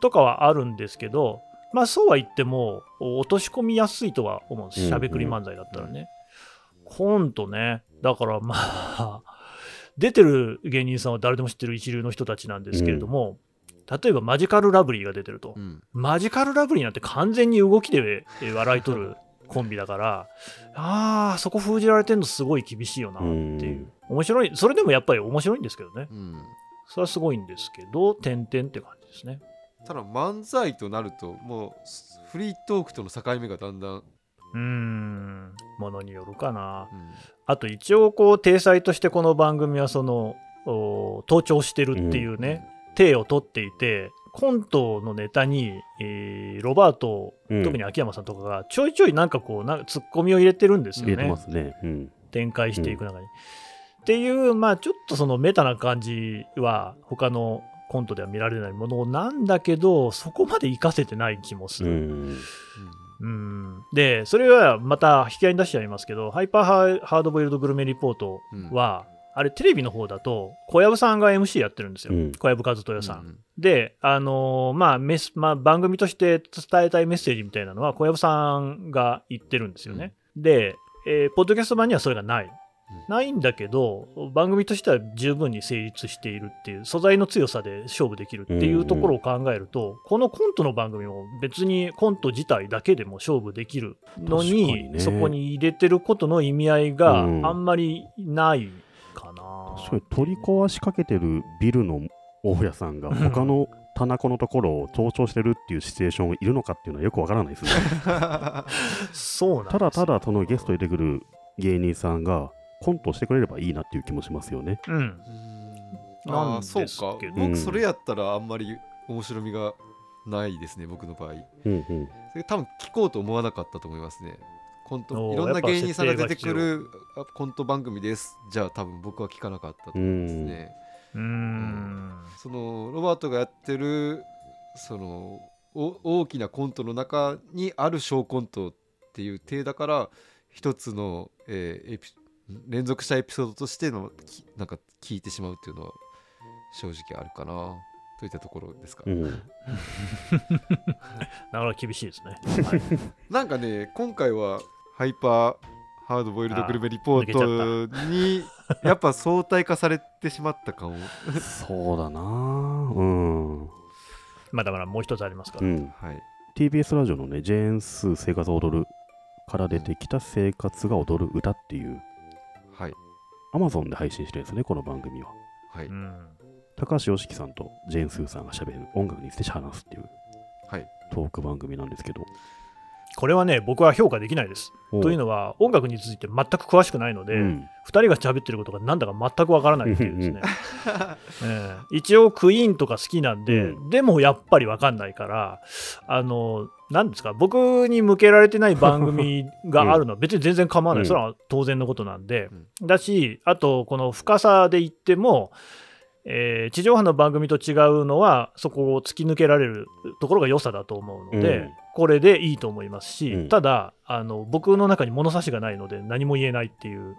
とかはあるんですけどまあそうは言っても落とし込みやすいとは思うんです。うんうん。しゃべくり漫才だったらね、コントね。だからまあ出てる芸人さんは誰でも知ってる一流の人たちなんですけれども、例えばマジカルラブリーが出てると、うん。マジカルラブリーなんて完全に動きでえ笑い取るコンビだから、ああ、そこ封じられてんのすごい厳しいよなっていう。面白い、それでもやっぱり面白いんですけどね。うん。それはすごいんですけど、点々って感じですね。ただ漫才となるともうフリートークとの境目がだんだん、うーん、ものによるかな。うんあと一応、こう、体裁としてこの番組はその、お盗聴してるっていうね、体を取っていて、コントのネタに、えーロバート、うん特に秋山さんとかがちょいちょいなんかこうなんかツッコミを入れてるんですよ入れてねますね。うん。展開していく中に。っていうまあちょっとそのメタな感じは他のコントでは見られないものなんだけどそこまで活かせてない気もすうる。ん。うんでそれはまた引き合いに出しちゃいますけどハイパーハードボイルドグルメリポートうんは、あれテレビの方だと小籔さんが MC やってるんですよ、うん小籔和豊さん。うんで、あのーまあメスまあ、番組として伝えたいメッセージみたいなのは小籔さんが言ってるんですよね。で、えーポッドキャスト版にはそれがない。ないんだけど、番組としては十分に成立しているっていう、素材の強さで勝負できるっていうところを考えると、このコントの番組も別にコント自体だけでも勝負できるのに、にねそこに入れてることの意味合いがうんあんまりないかな。確かに取り壊しかけてるビルの大家さんが他の 棚子のところを盗聴してるっていうシチュエーションいるのかっていうのはよくわからないですね。そうなんですただただそのゲストに出てくる芸人さんがコントをしてくれればいいなっていう気もしますよね。うん。ああそうか。僕それやったらあんまり面白みがないですね僕の場合。うんうん。それ多分聞こうと思わなかったと思いますね。コンおトーいろんな芸人さんが出てくるあコント番組です。じゃあ多分僕は聞かなかったと思いますね。うーん。そのロバートがやってるそのお大きなコントの中にある小コントっていう体だから一つの、えーエピ連続したエピソードとしてのきなんか聞いてしまうっていうのは正直あるかなといったところですか、うん、なかなか厳しいですね。はい、なんかね今回はハイパーハードボイルドグルメリポートにやっぱ相対化されてしまった感をそうだなうん。まだまだもう一つありますから。うん。はい TBS ラジオのね、ジェーンス生活を踊るから出てきた生活が踊る歌っていう、はい Amazon で配信してるんですね、この番組は。はいうん高橋良樹さんとジェーンスーさんが喋る音楽について話すっていうはいトーク番組なんですけど。これはね、僕は評価できないです。というのは、音楽について全く詳しくないので、うん。2人が喋ってることがなんだか全くわからないっていうですね、ええ。一応クイーンとか好きなんで、うでもやっぱりわかんないからあのなんですか僕に向けられてない番組があるのは 別に全然構わない、うん。それは当然のことなんで、だしあとこの深さで言ってもえー地上波の番組と違うのはそこを突き抜けられるところが良さだと思うので、うんこれでいいと思いますし、うん。ただあの僕の中に物差しがないので何も言えないっていう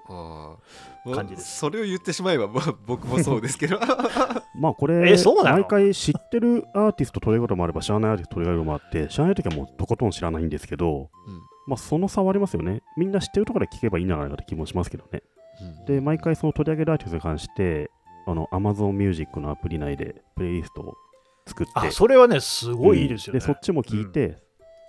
感じです。それを言ってしまえばぼ僕もそうですけど。まあこれ毎回知ってるアーティスト取れることもあれば知らないアーティスト取れることもあって知らない時はもうとことん知らないんですけど、うん。まあその差はありますよね。みんな知ってるところで聞けばいいんじゃないかって気もしますけどね。うん。で毎回その取り上げるアーティストに関してあの Amazon Music のアプリ内でプレイリストを作って。あそれはねすごいいいですよね、うん。でそっちも聞いて、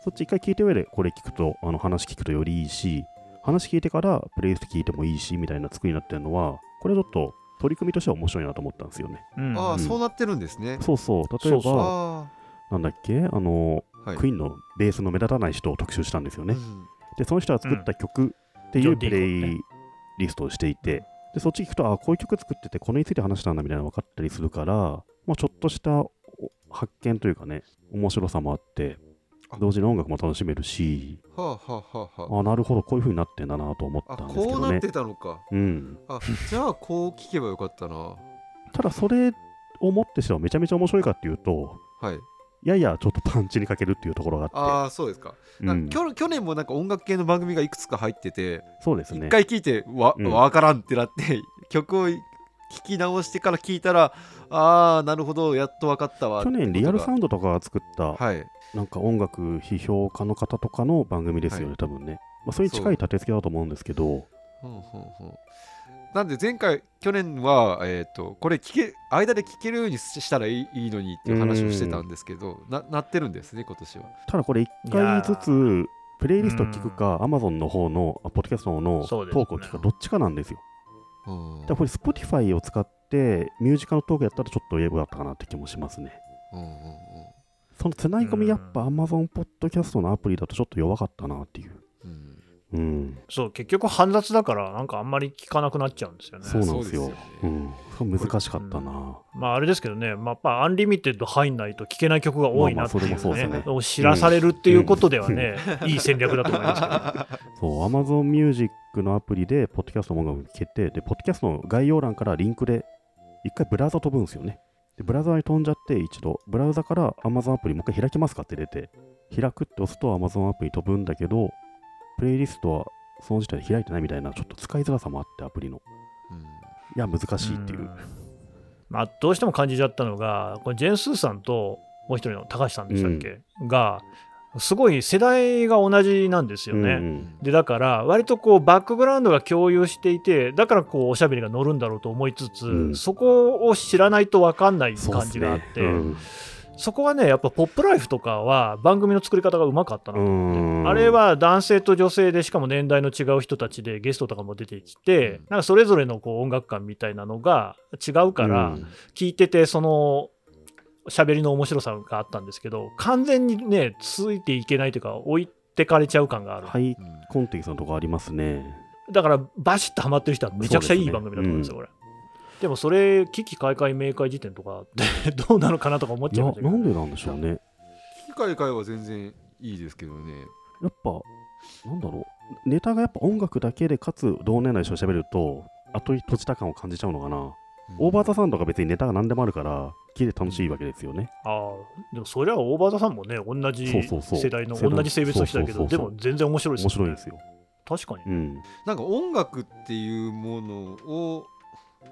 そっち一回聞いて上でこれ聞くとあの話聞くとよりいいし話聞いてからプレイリスト聞いてもいいしみたいな作りになってるのはこれちょっと取り組みとしては面白いなと思ったんですよね。うん。ああ、うんそうなってるんですね。そうそう。例えばなんだっけ？あの、あはい。クイーンのベースの目立たない人を特集したんですよね、うん。でその人が作った曲っていうプレイリストをしていて、でそっち聞くとあこういう曲作っててこれについて話したんだみたいなの分かったりするから、まあ、ちょっとしたお発見というかね面白さもあってあ同時に音楽も楽しめるし。はあはあはあはあ。あなるほどこういう風になってんだなと思っあたんですけこうなっどねてたのか。うん、あじゃあこう聞けばよかったな。ただそれをもってしてはめちゃめちゃ面白いかっていうとはい。ややちょっとパンチにかけるっていうところがあって。ああそうですか、なうん去去年もなんか音楽系の番組がいくつか入ってて一、そうですね。回聞いてわ、うん。わからんってなって 曲を聞き直してから聞いたらああなるほどやっと分かったわ去年リアルサウンンドとかが作ったはいなんか音楽批評家の方とかの番組ですよね、はい。多分ね。まあ、それに近い立て付けだと思うんですけど、なんで前回去年は、えー、とこれ聞け間で聞けるようにしたらいいいいのにっていう話をしてたんですけどななってるんですね今年は。ただこれ1回ずつ、プレイリスト聞くか、Amazon の方の、あポッドキャストの方のトークを聞くか、どっちかなんですよ。うん。だからこれ Spotify を使って、ミュージカルトークやったらちょっと英語だったかなって気もしますね。うんうんうんそのつない込み、やっぱう Amazon ポッドキャストのアプリだとちょっと弱かったなっていう。うん。うん、そう結局煩雑だからなんかあんまり聞かなくなっちゃうんですよね。そうなんですよ。そうん、難しかったな。まああれですけどね、まあ、やっぱアンリミテッド入んないと聞けない曲が多いなっていう,、ね。まあまあそれもそうですね。を知らされるっていうことではね、いい戦略だと思いますけど、そう、Amazon Music のアプリで、ポッドキャストの音楽を聴けて、で、ポッドキャストの概要欄からリンクで、一回ブラウザ飛ぶんですよね。で、ブラウザに飛んじゃって、一度、ブラウザから Amazon アプリもう一回開きますかって出て、開くって押すと Amazon アプリ飛ぶんだけど、プレイリストはその時点で開いてないみたいな、ちょっと使いづらさもあって、アプリの。うんいや、難しいっていう。まあ、どうしても感じちゃったのが、これジェーン・スーさんともう一人の高橋さんでしたっけ、が、すごい世代が同じなんですよね。うんでだから割とこうバックグラウンドが共有していてだからこうおしゃべりが乗るんだろうと思いつつ、うん。そこを知らないと分かんない感じがあって、うん。そこはねやっぱ「ポップライフ」とかは番組の作り方がうまかったなと思って、うん。あれは男性と女性でしかも年代の違う人たちでゲストとかも出てきて、うん。なんかそれぞれのこう音楽感みたいなのが違うから、うん。聞いててその喋りの面白さがあったんですけど完全にねついていけないというか置いてかれちゃう感がある、ハイうんコンテキストのとこありますね。だからバシッとハマってる人はめちゃくちゃいい番組だと思うんですよ、これ。でもそれ、危機開会明快時点とかって どうなのかなとか思っちゃいました、けどなんでなんでしょうね。機械会は全然いいですけどねやっぱ、なんだろう、ネタがやっぱ音楽だけで、かつ同年代の人が喋ると、後に閉じた感を感じちゃうのかな。オーバーザさんとか別にネタが何でもあるから、聞いて楽しいわけですよね。ああでもそれはオーバーザさんもね、同じそうそうそう世代の世代同じ性別の人だけど、でそうそうそうも全然面白いですよね。面白いですよ。確かに。うん。なんか音楽っていうものを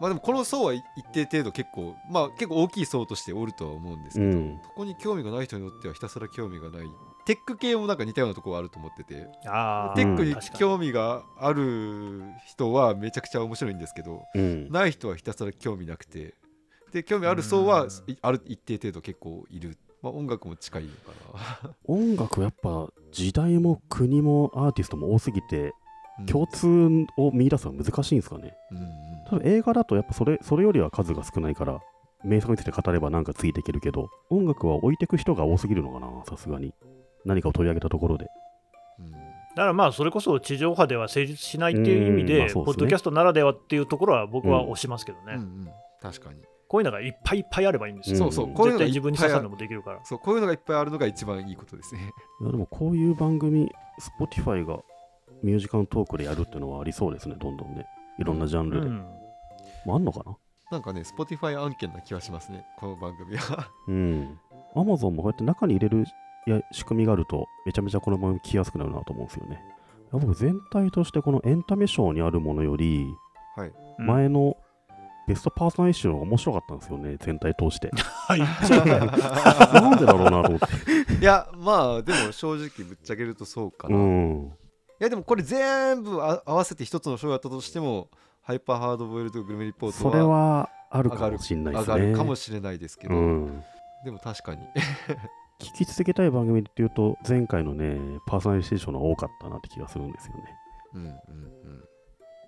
まあでもこの層は一定程度結構まあ結構大きい層としておるとは思うんですけど、うん。そこに興味がない人にとってはひたすら興味がないテック系もなんか似たようなところあると思ってて。テックに興味がある人はめちゃくちゃ面白いんですけどうん。ない人はひたすら興味なくて。で興味ある層はある一定程度結構いる、まあ、音楽も近いのかな。音楽やっぱ時代も国もアーティストも多すぎてうん。共通を見出すのは難しいんですかね。うんうん。多分映画だとやっぱそれそれよりは数が少ないから名作について語ればなんかついていけるけど音楽は置いてく人が多すぎるのかなさすがに何かを取り上げたところで。うん。だからまあそれこそ地上波では成立しないっていう意味で、ポッドキャストならではっていうところは僕は推します。けどね、確かに。こういうのがいっぱいいっぱいあればいいんですよ。そうそうこういうのが絶対自分に刺さるのいっもできるから。そうこういうのがいっぱいあるのが一番いいことですね。い やでもこういう番組 Spotify がミュージカルトークでやるっていうのはありそうですね。どんどんね。いろんなジャンルで、うん。もうあんのかな？なんかね Spotify 案件な気はしますね。この番組は。うん。Amazon もこうやって中に入れるいや仕組みがあると、めちゃめちゃこの番組聞きやすくなるなと思うんですよね。僕、全体としてこのエンタメ賞にあるものより、はいうん前のベストパーソナリティ賞の方が面白かったんですよね、全体通して。はい なんでだろうなと思って。いやまあでも正直ぶっちゃけるとそうかな、いうん。やでもこれ全部あ合わせて一つの賞やったとしてもハイパーハードボイルドグルメリポートそれははあるかもしれないですね。上がるかもしれないですけど、うん。でも確かに聞き続けたい番組っていうと、前回のね、パーソナリティ賞の方が多かったなって気がするんですよね。うんうんうん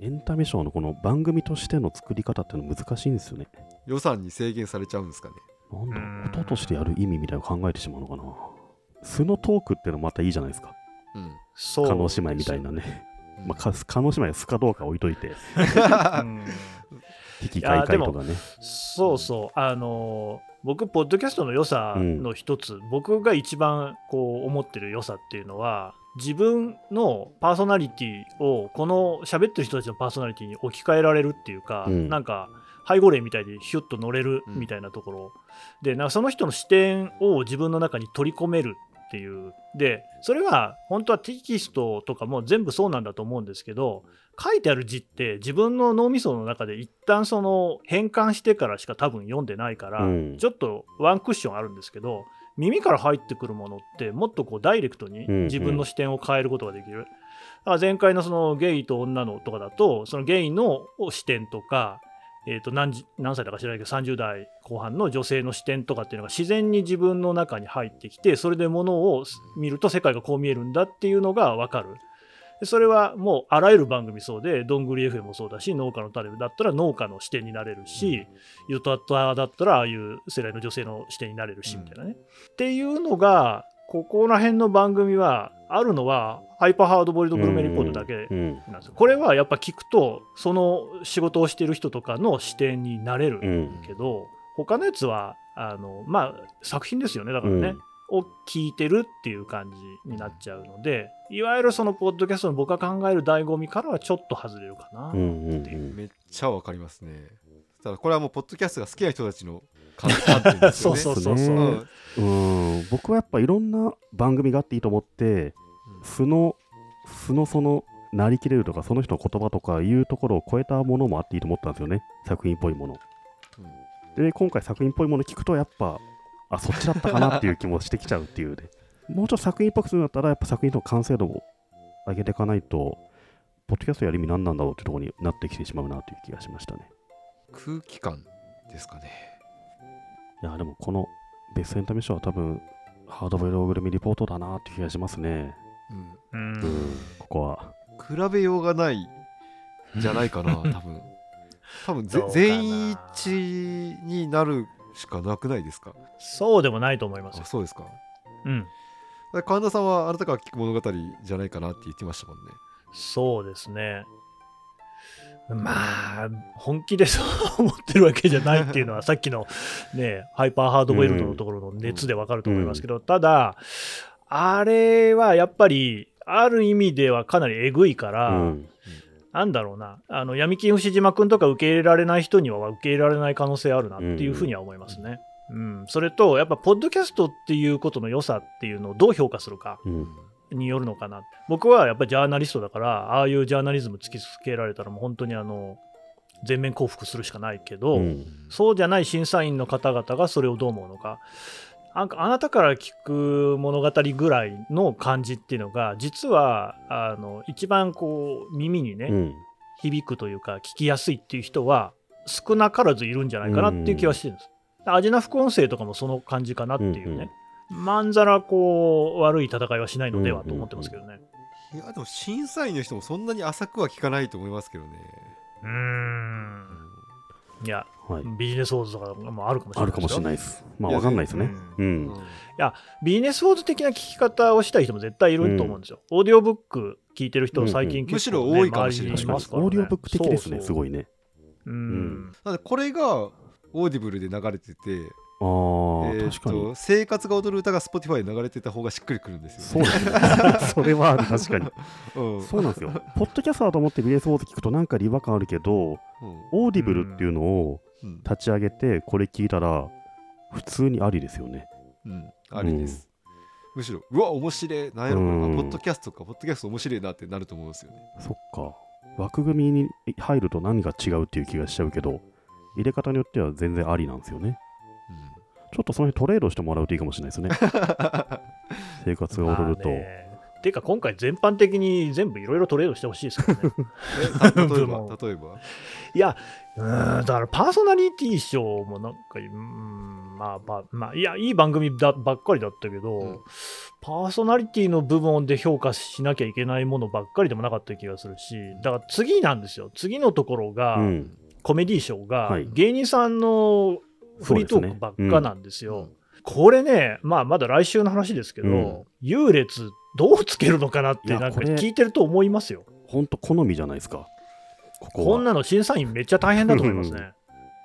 エンタメ賞のこの番組としての作り方っていうの難しいんですよね。予算に制限されちゃうんですかねなんだろう音としてやる意味みたいなの考えてしまうのかな。素のトークっていうのもまたいいじゃないですか。うんそう叶姉妹みたいなね。まあ、か叶姉妹が素かどうか置いといて、うん引き開会とかね。そうそう、あのー僕、ポッドキャストの良さの一つ、僕が一番こう思ってる良さっていうのは、自分のパーソナリティを、この喋ってる人たちのパーソナリティに置き換えられるっていうか、うん。なんか、背後霊みたいにヒュッと乗れるみたいなところ、で、なんかその人の視点を自分の中に取り込めるっていう、で、それは本当はテキストとかも全部そうなんだと思うんですけど、書いてある字って自分の脳みその中で一旦その変換してからしか多分読んでないから、うんちょっとワンクッションあるんですけど耳から入ってくるものってもっとこうダイレクトにうんうん自分の視点を変えることができる。だから前回のそのゲイと女のとかだとそのゲイの視点とか、えー、と何時何歳だか知らないけど30代後半の女性の視点とかっていうのが自然に自分の中に入ってきてそれでものを見ると世界がこう見えるんだっていうのが分かる。でそれはもうあらゆる番組そうで、どんぐり FM もそうだし、農家の種だったら農家の視点になれるし、ゆとただったらああいう世代の女性の視点になれるし、うんみたいなね。っていうのが、ここら辺の番組はあるのは、ハイパーハードボイルドグルメリポートだけうん。なんですよ。これはやっぱ聞くと、その仕事をしてる人とかの視点になれるうん。けど、他のやつは、あの、まあ、作品ですよね、だからね。うんを聞いてるっていう感じになっちゃうので、いわゆるそのポッドキャストの僕が考える醍醐味からはちょっと外れるかな。う。んうんうん。めっちゃわかりますね。ただこれはもうポッドキャストが好きな人たちの観観点ですよね。そうそうそうそううんうん。僕はやっぱいろんな番組があっていいと思って素の素のそのなりきれるとかその人の言葉とかいうところを超えたものもあっていいと思ったんですよね。作品っぽいもの。うん。で今回作品っぽいもの聞くとやっぱあそっちだったかなっていう気もしてきちゃうっていうね。もうちょっと作品っぽくするんだったらやっぱ作品の完成度を上げていかないとポッドキャストやる意味何なんだろうってところになってきてしまうなという気がしましたね。空気感ですかね。いやでもこのベストエンタメ賞は多分ハードボイルドグルメリポートだなっていう気がしますね。うん。うん。うんここは。比べようがないじゃないかな多分。多分全員一致になるしかなくないですか？そうでもないと思いますよ。あそうですか？うん。神田さんはあなたから聞く物語じゃないかなって言ってましたもんねそうですね。まあ、本気でそう思ってるわけじゃないっていうのは、さっきの ね、ハイパーハードボイルドのところの熱でわかると思いますけど、ただ、あれはやっぱり、ある意味ではかなりえぐいから、うんなんだろうな、あの闇金牛島君とか受け入れられない人には受け入れられない可能性あるなっていうふうには思いますね。うん、それと、やっぱ、ポッドキャストっていうことの良さっていうのをどう評価するかうんによるのかな。僕はやっぱりジャーナリストだから、ああいうジャーナリズム突きつけられたら、もう本当にあの全面降伏するしかないけど、うんそうじゃない審査員の方々がそれをどう思うのか。なんかあなたから聞く物語ぐらいの感じっていうのが、実はあの一番こう耳にね、うん響くというか、聞きやすいっていう人は少なからずいるんじゃないかなっていう気はしてるんです。アジナ副音声とかもその感じかなっていうね。まんざらこう悪い戦いはしないのではと思ってますけどね。いやでも審査員の人もそんなに浅くは聞かないと思いますけどね、うーん。いや、はい。ビジネスウォーズとかもあるかもしれないあるかもしれないい。です。まあいやわかんないですね。ううん。んビジネスウォーズ的な聞き方をしたい人も絶対いると思うんですよ。オーディオブック聞いてる人最近結構、ねむしろ多いかもしれない。周りにますからね。オーディオブック的ですね。そうそう。すごいね。うん。なのでこれがオーディブルで流れてて、ああえー確かに。と生活が踊る歌が Spotify で流れてた方がしっくりくるんですよ、そう。ですねそれは確かに。うん。そうなんですよ。ポッドキャスターだと思ってビジネスウォーズ聞くとなんか違和感あるけどうん。オーディブルっていうのをうん。立ち上げてこれ聞いたら普通にありですよね。うん。ありです、むしろうわ面白い。なんやろこれうん。ポッドキャストか。ポッドキャスト面白いなってなると思うんですよね。そっか。枠組みに入ると何が違うっていう気がしちゃうけど、入れ方によっては全然ありなんですよね。ちょっとその辺トレードしてもらうといいかもしれないですね。生活が踊ると。ていうか今回全般的に全部いろいろトレードしてほしいですけどね。例え部ば 門例えば？いや、うーん、だからパーソナリティ賞もなんか、うーん、まあまあ、まあ、いや、いい番組だばっかりだったけど、うんパーソナリティの部門で評価しなきゃいけないものばっかりでもなかった気がするし、だから次なんですよ。次のところが、うん。コメディ賞がはい芸人さんのフリートークばっかなんですよ。うんこれね、まあまだ来週の話ですけど、うん優劣どうつけるのかなってなんか聞いてると思いますよ。ほんと好みじゃないですか。ここはこんなの審査員めっちゃ大変だと思いますね。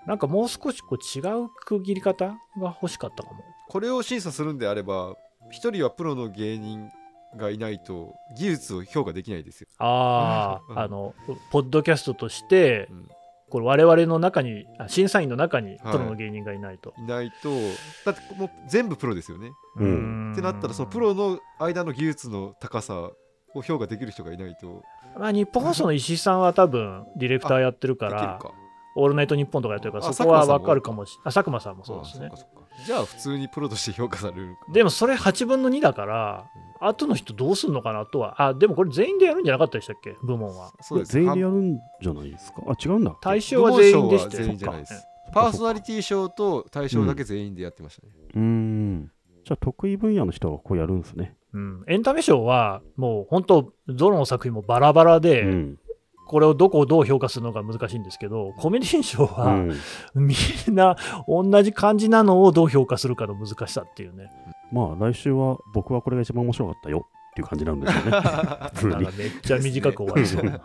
なんかもう少しこう違う区切り方が欲しかったかも。これを審査するんであれば一人はプロの芸人がいないと技術を評価できないですよ、ああ、うんあの、ポッドキャストとしてう、んこれ我々の中に、あ審査員の中にはいプロの芸人がいないと。いないとだってもう全部プロですよね。うん。ってなったらそのプロの間の技術の高さを評価できる人がいないと。まあ、日本放送の石井さんは多分ディレクターやってるから、オールナイトニッポンとかやってるから、あそこは分かるかもしれない。あ、佐久間さんもそうですね。じゃあ普通にプロとして評価されるでもそれ8分の2だから、後の人どうすんのかなとは。あ、でもこれ全員でやるんじゃなかったでしたっけ？部門は。そうです全員でやるんじゃないですか？あ、違うんだ。対象は全員でしたよパーソナリティ賞と大賞だけ全員でやってましたね、うーん。じゃあ得意分野の人がこうやるんですね。うん、エンタメ賞はもう本当どの作品もバラバラで、うん。これをどこをどう評価するのか難しいんですけどコメディ賞うは、ん。みんな同じ感じなのをどう評価するかの難しさっていうねまあ来週は僕はこれが一番面白かったよっていう感じなんですよね。普通に。めっちゃ短く終わりそうなま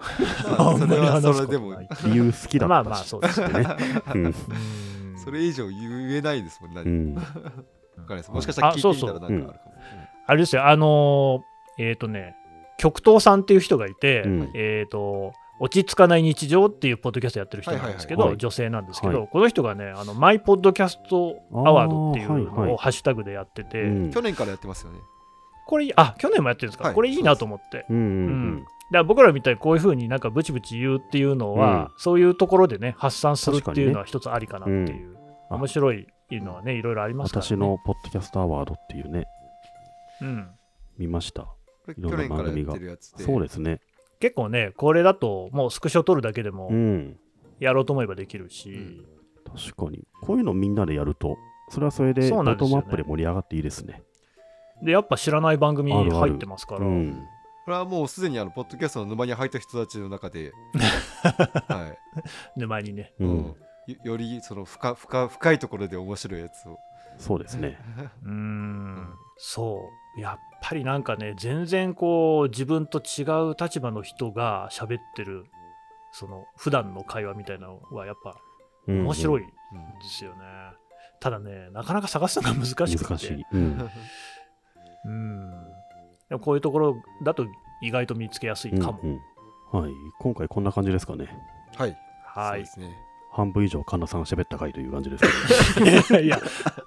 あそれはそれでもない。理由好きだまあまあったしそうですね。それ以上言えないですもん、何うん。わかんなもしかしたら聞いてみたらなんかあるかも。あれですよあのーえっ、とね極東さんっていう人がいて、うん。えっ、と落ち着かない日常っていうポッドキャストやってる人なんですけど、女性なんですけど、はこの人がね、あのマイポッドキャストアワードっていうのをハッシュタグでやってて、うん。去年からやってますよね。これ、あ去年もやってるんですか、はい。これいいなと思って。うんだから僕らみたいにこういうふうになんかブチブチ言うっていうのは、そういうところでね、発散するっていうのは一つありかなっていう、うん。面白いのはね、いろいろありますから、ね。私のポッドキャストアワードっていうね、うん、見ました。いろんな番組がってるやつで。そうですね。結構ね、これだともうスクショ撮るだけでもうん。やろうと思えばできるし、うん確かに。こういうのみんなでやると、それはそれでボトムアップで盛り上がっていいですね。で、やっぱ知らない番組入ってますから、うん。これはもうすでにあのポッドキャストの沼に入った人たちの中で、はい沼にね。ううんん、よよりその深深深いところで面白いやつを。そうですね。うーん、そう。やっぱりなんかね、全然こう、自分と違う立場の人が喋ってる、その、普段の会話みたいなのは、やっぱ面白いい。んうんですよね。ただね、なかなか探すのが難しくて。難しい。うん。うん。でもこういうところだと意外と見つけやすいかも。うんうんはい。今回こんな感じですかね。はい。はいそうで。すね。半分以上神田さんが喋った回という感じですけど。いや、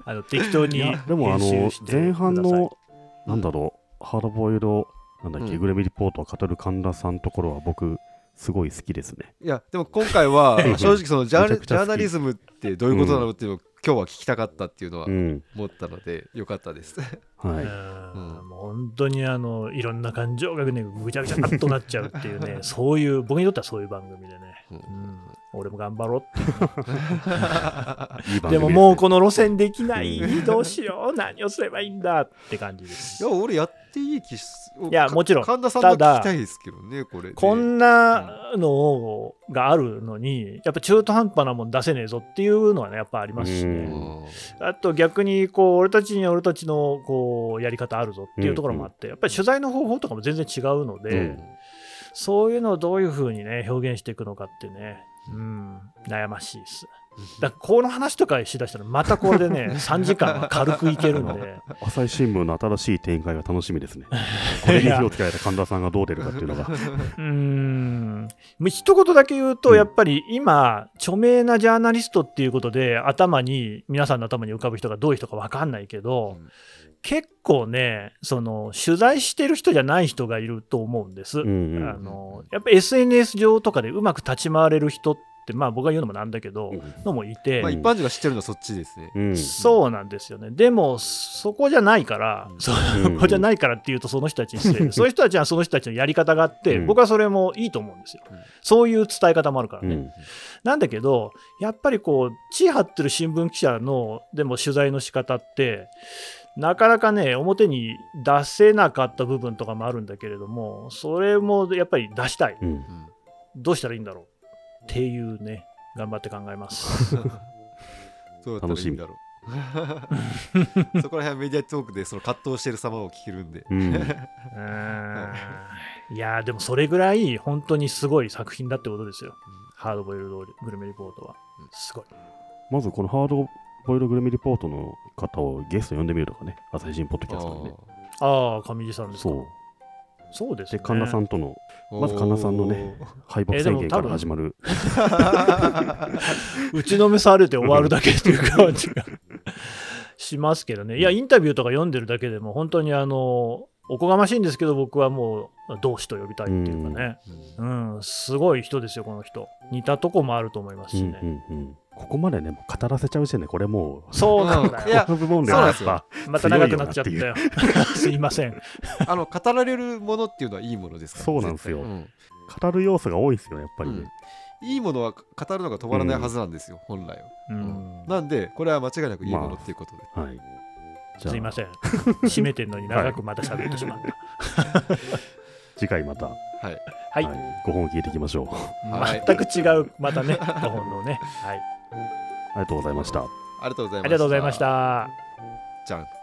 あの適当にでもあの前半の、なんだろう、ハードボイルド、なんだっけ、うんグレミリポートを語る神田さんのところは僕、すごい好きですね。いやでも今回は 正直そのジャーナリズムってどういうことなのっていうのを今日は聞きたかったっていうのはうん。思ったのでよかったです。はい。うんうんもう本当にあのいろんな感情がねぐちゃぐちゃっとなっちゃうっていうね そういう僕にとってはそういう番組でね、うんうん、俺も頑張ろうって でももうこの路線できない。どうしよう。何をすればいいんだって感じです。いや俺やっていい気すいやもちろん。神田さんのただ聞きたいですけどねこれで。こんなのがあるのにやっぱ中途半端なもん出せねえぞっていうのはねやっぱありますしうねん。あと逆にこう俺たちには俺たちのこうやり方あるぞっていうところもあって、やっぱり取材の方法とかも全然違うので、うん。そういうのをどういうふうにね、表現していくのかってね、うん、悩ましいです。だこの話とかしだしたらまたこれでね 3時間は軽くいけるんで朝日新聞の新しい展開が楽しみですね。これに火をつけられた神田さんがどう出るかっていうのが。うーん一言だけ言うと、うんやっぱり今、著名なジャーナリストっていうことで、頭に、皆さんの頭に浮かぶ人がどういう人か分かんないけど、うん結構ね、その取材してる人じゃない人がいると思うんです。うんうんあのやっぱ SNS 上とかでうまく立ち回れる人って、まあ、僕が言うのもなんだけど、のもいて、まあ、一般人が知ってるのはそっちですね。うんそうなんですよね。でも、そこじゃないから、うんそうんこじゃないからっていうと、その人たちに失礼で そういう人たちはその人たちのやり方があって、うん僕はそれもいいと思うんですようん。そういう伝え方もあるからね。うんなんだけど、やっぱりこう、地張ってる新聞記者の、でも取材の仕方って、なかなかね、表に出せなかった部分とかもあるんだけれども、それもやっぱり出したい。うんうんどうしたらいいんだろうっていうね、頑張って考えます。どうやったらいいんだろう。そこら辺はメディアトークでその葛藤してる様を聞けるんで。うん いやーでもそれぐらい本当にすごい作品だってことですよ。ハードボイルドグルメリポートはうん。すごい。まずこのハードボイルグルメリポートの方をゲスト呼んでみるとかね、朝日新ポッドキャストにね。ああ、上地さんですか。そう。で、そうですね。神田さんとのまず神田さんのね。敗北宣言から始まる。打ちのめされて終わるだけっていう感じが しますけどね。いや、インタビューとか読んでるだけでも、本当にあの、おこがましいんですけど、僕はもう同志と呼びたいっていうかね。うん、すごい人ですよ、この人。似たとこもあると思いますうんしね。うんうんここまでね、もう語らせちゃう時点で、これもう、そうなんだよ。いやこの部門でそうなんですよはやっぱ、また長くなっちゃったよ。すいません。あの語られるものっていうのはいいものですからそうなんですよ語る要素が多いですよね、やっぱりね。いいものは語るのが止まらないはずなんですよ、本来は。うんなんで、これは間違いなくいいものっていうことで。はい。すいません。閉めてんのに長くまた喋ってしまった。次回また、はい。はい。5本聞いていきましょう。はい全く違う、またね、5本のね。はい。ありがとうございました。ありがとうございました。じゃん。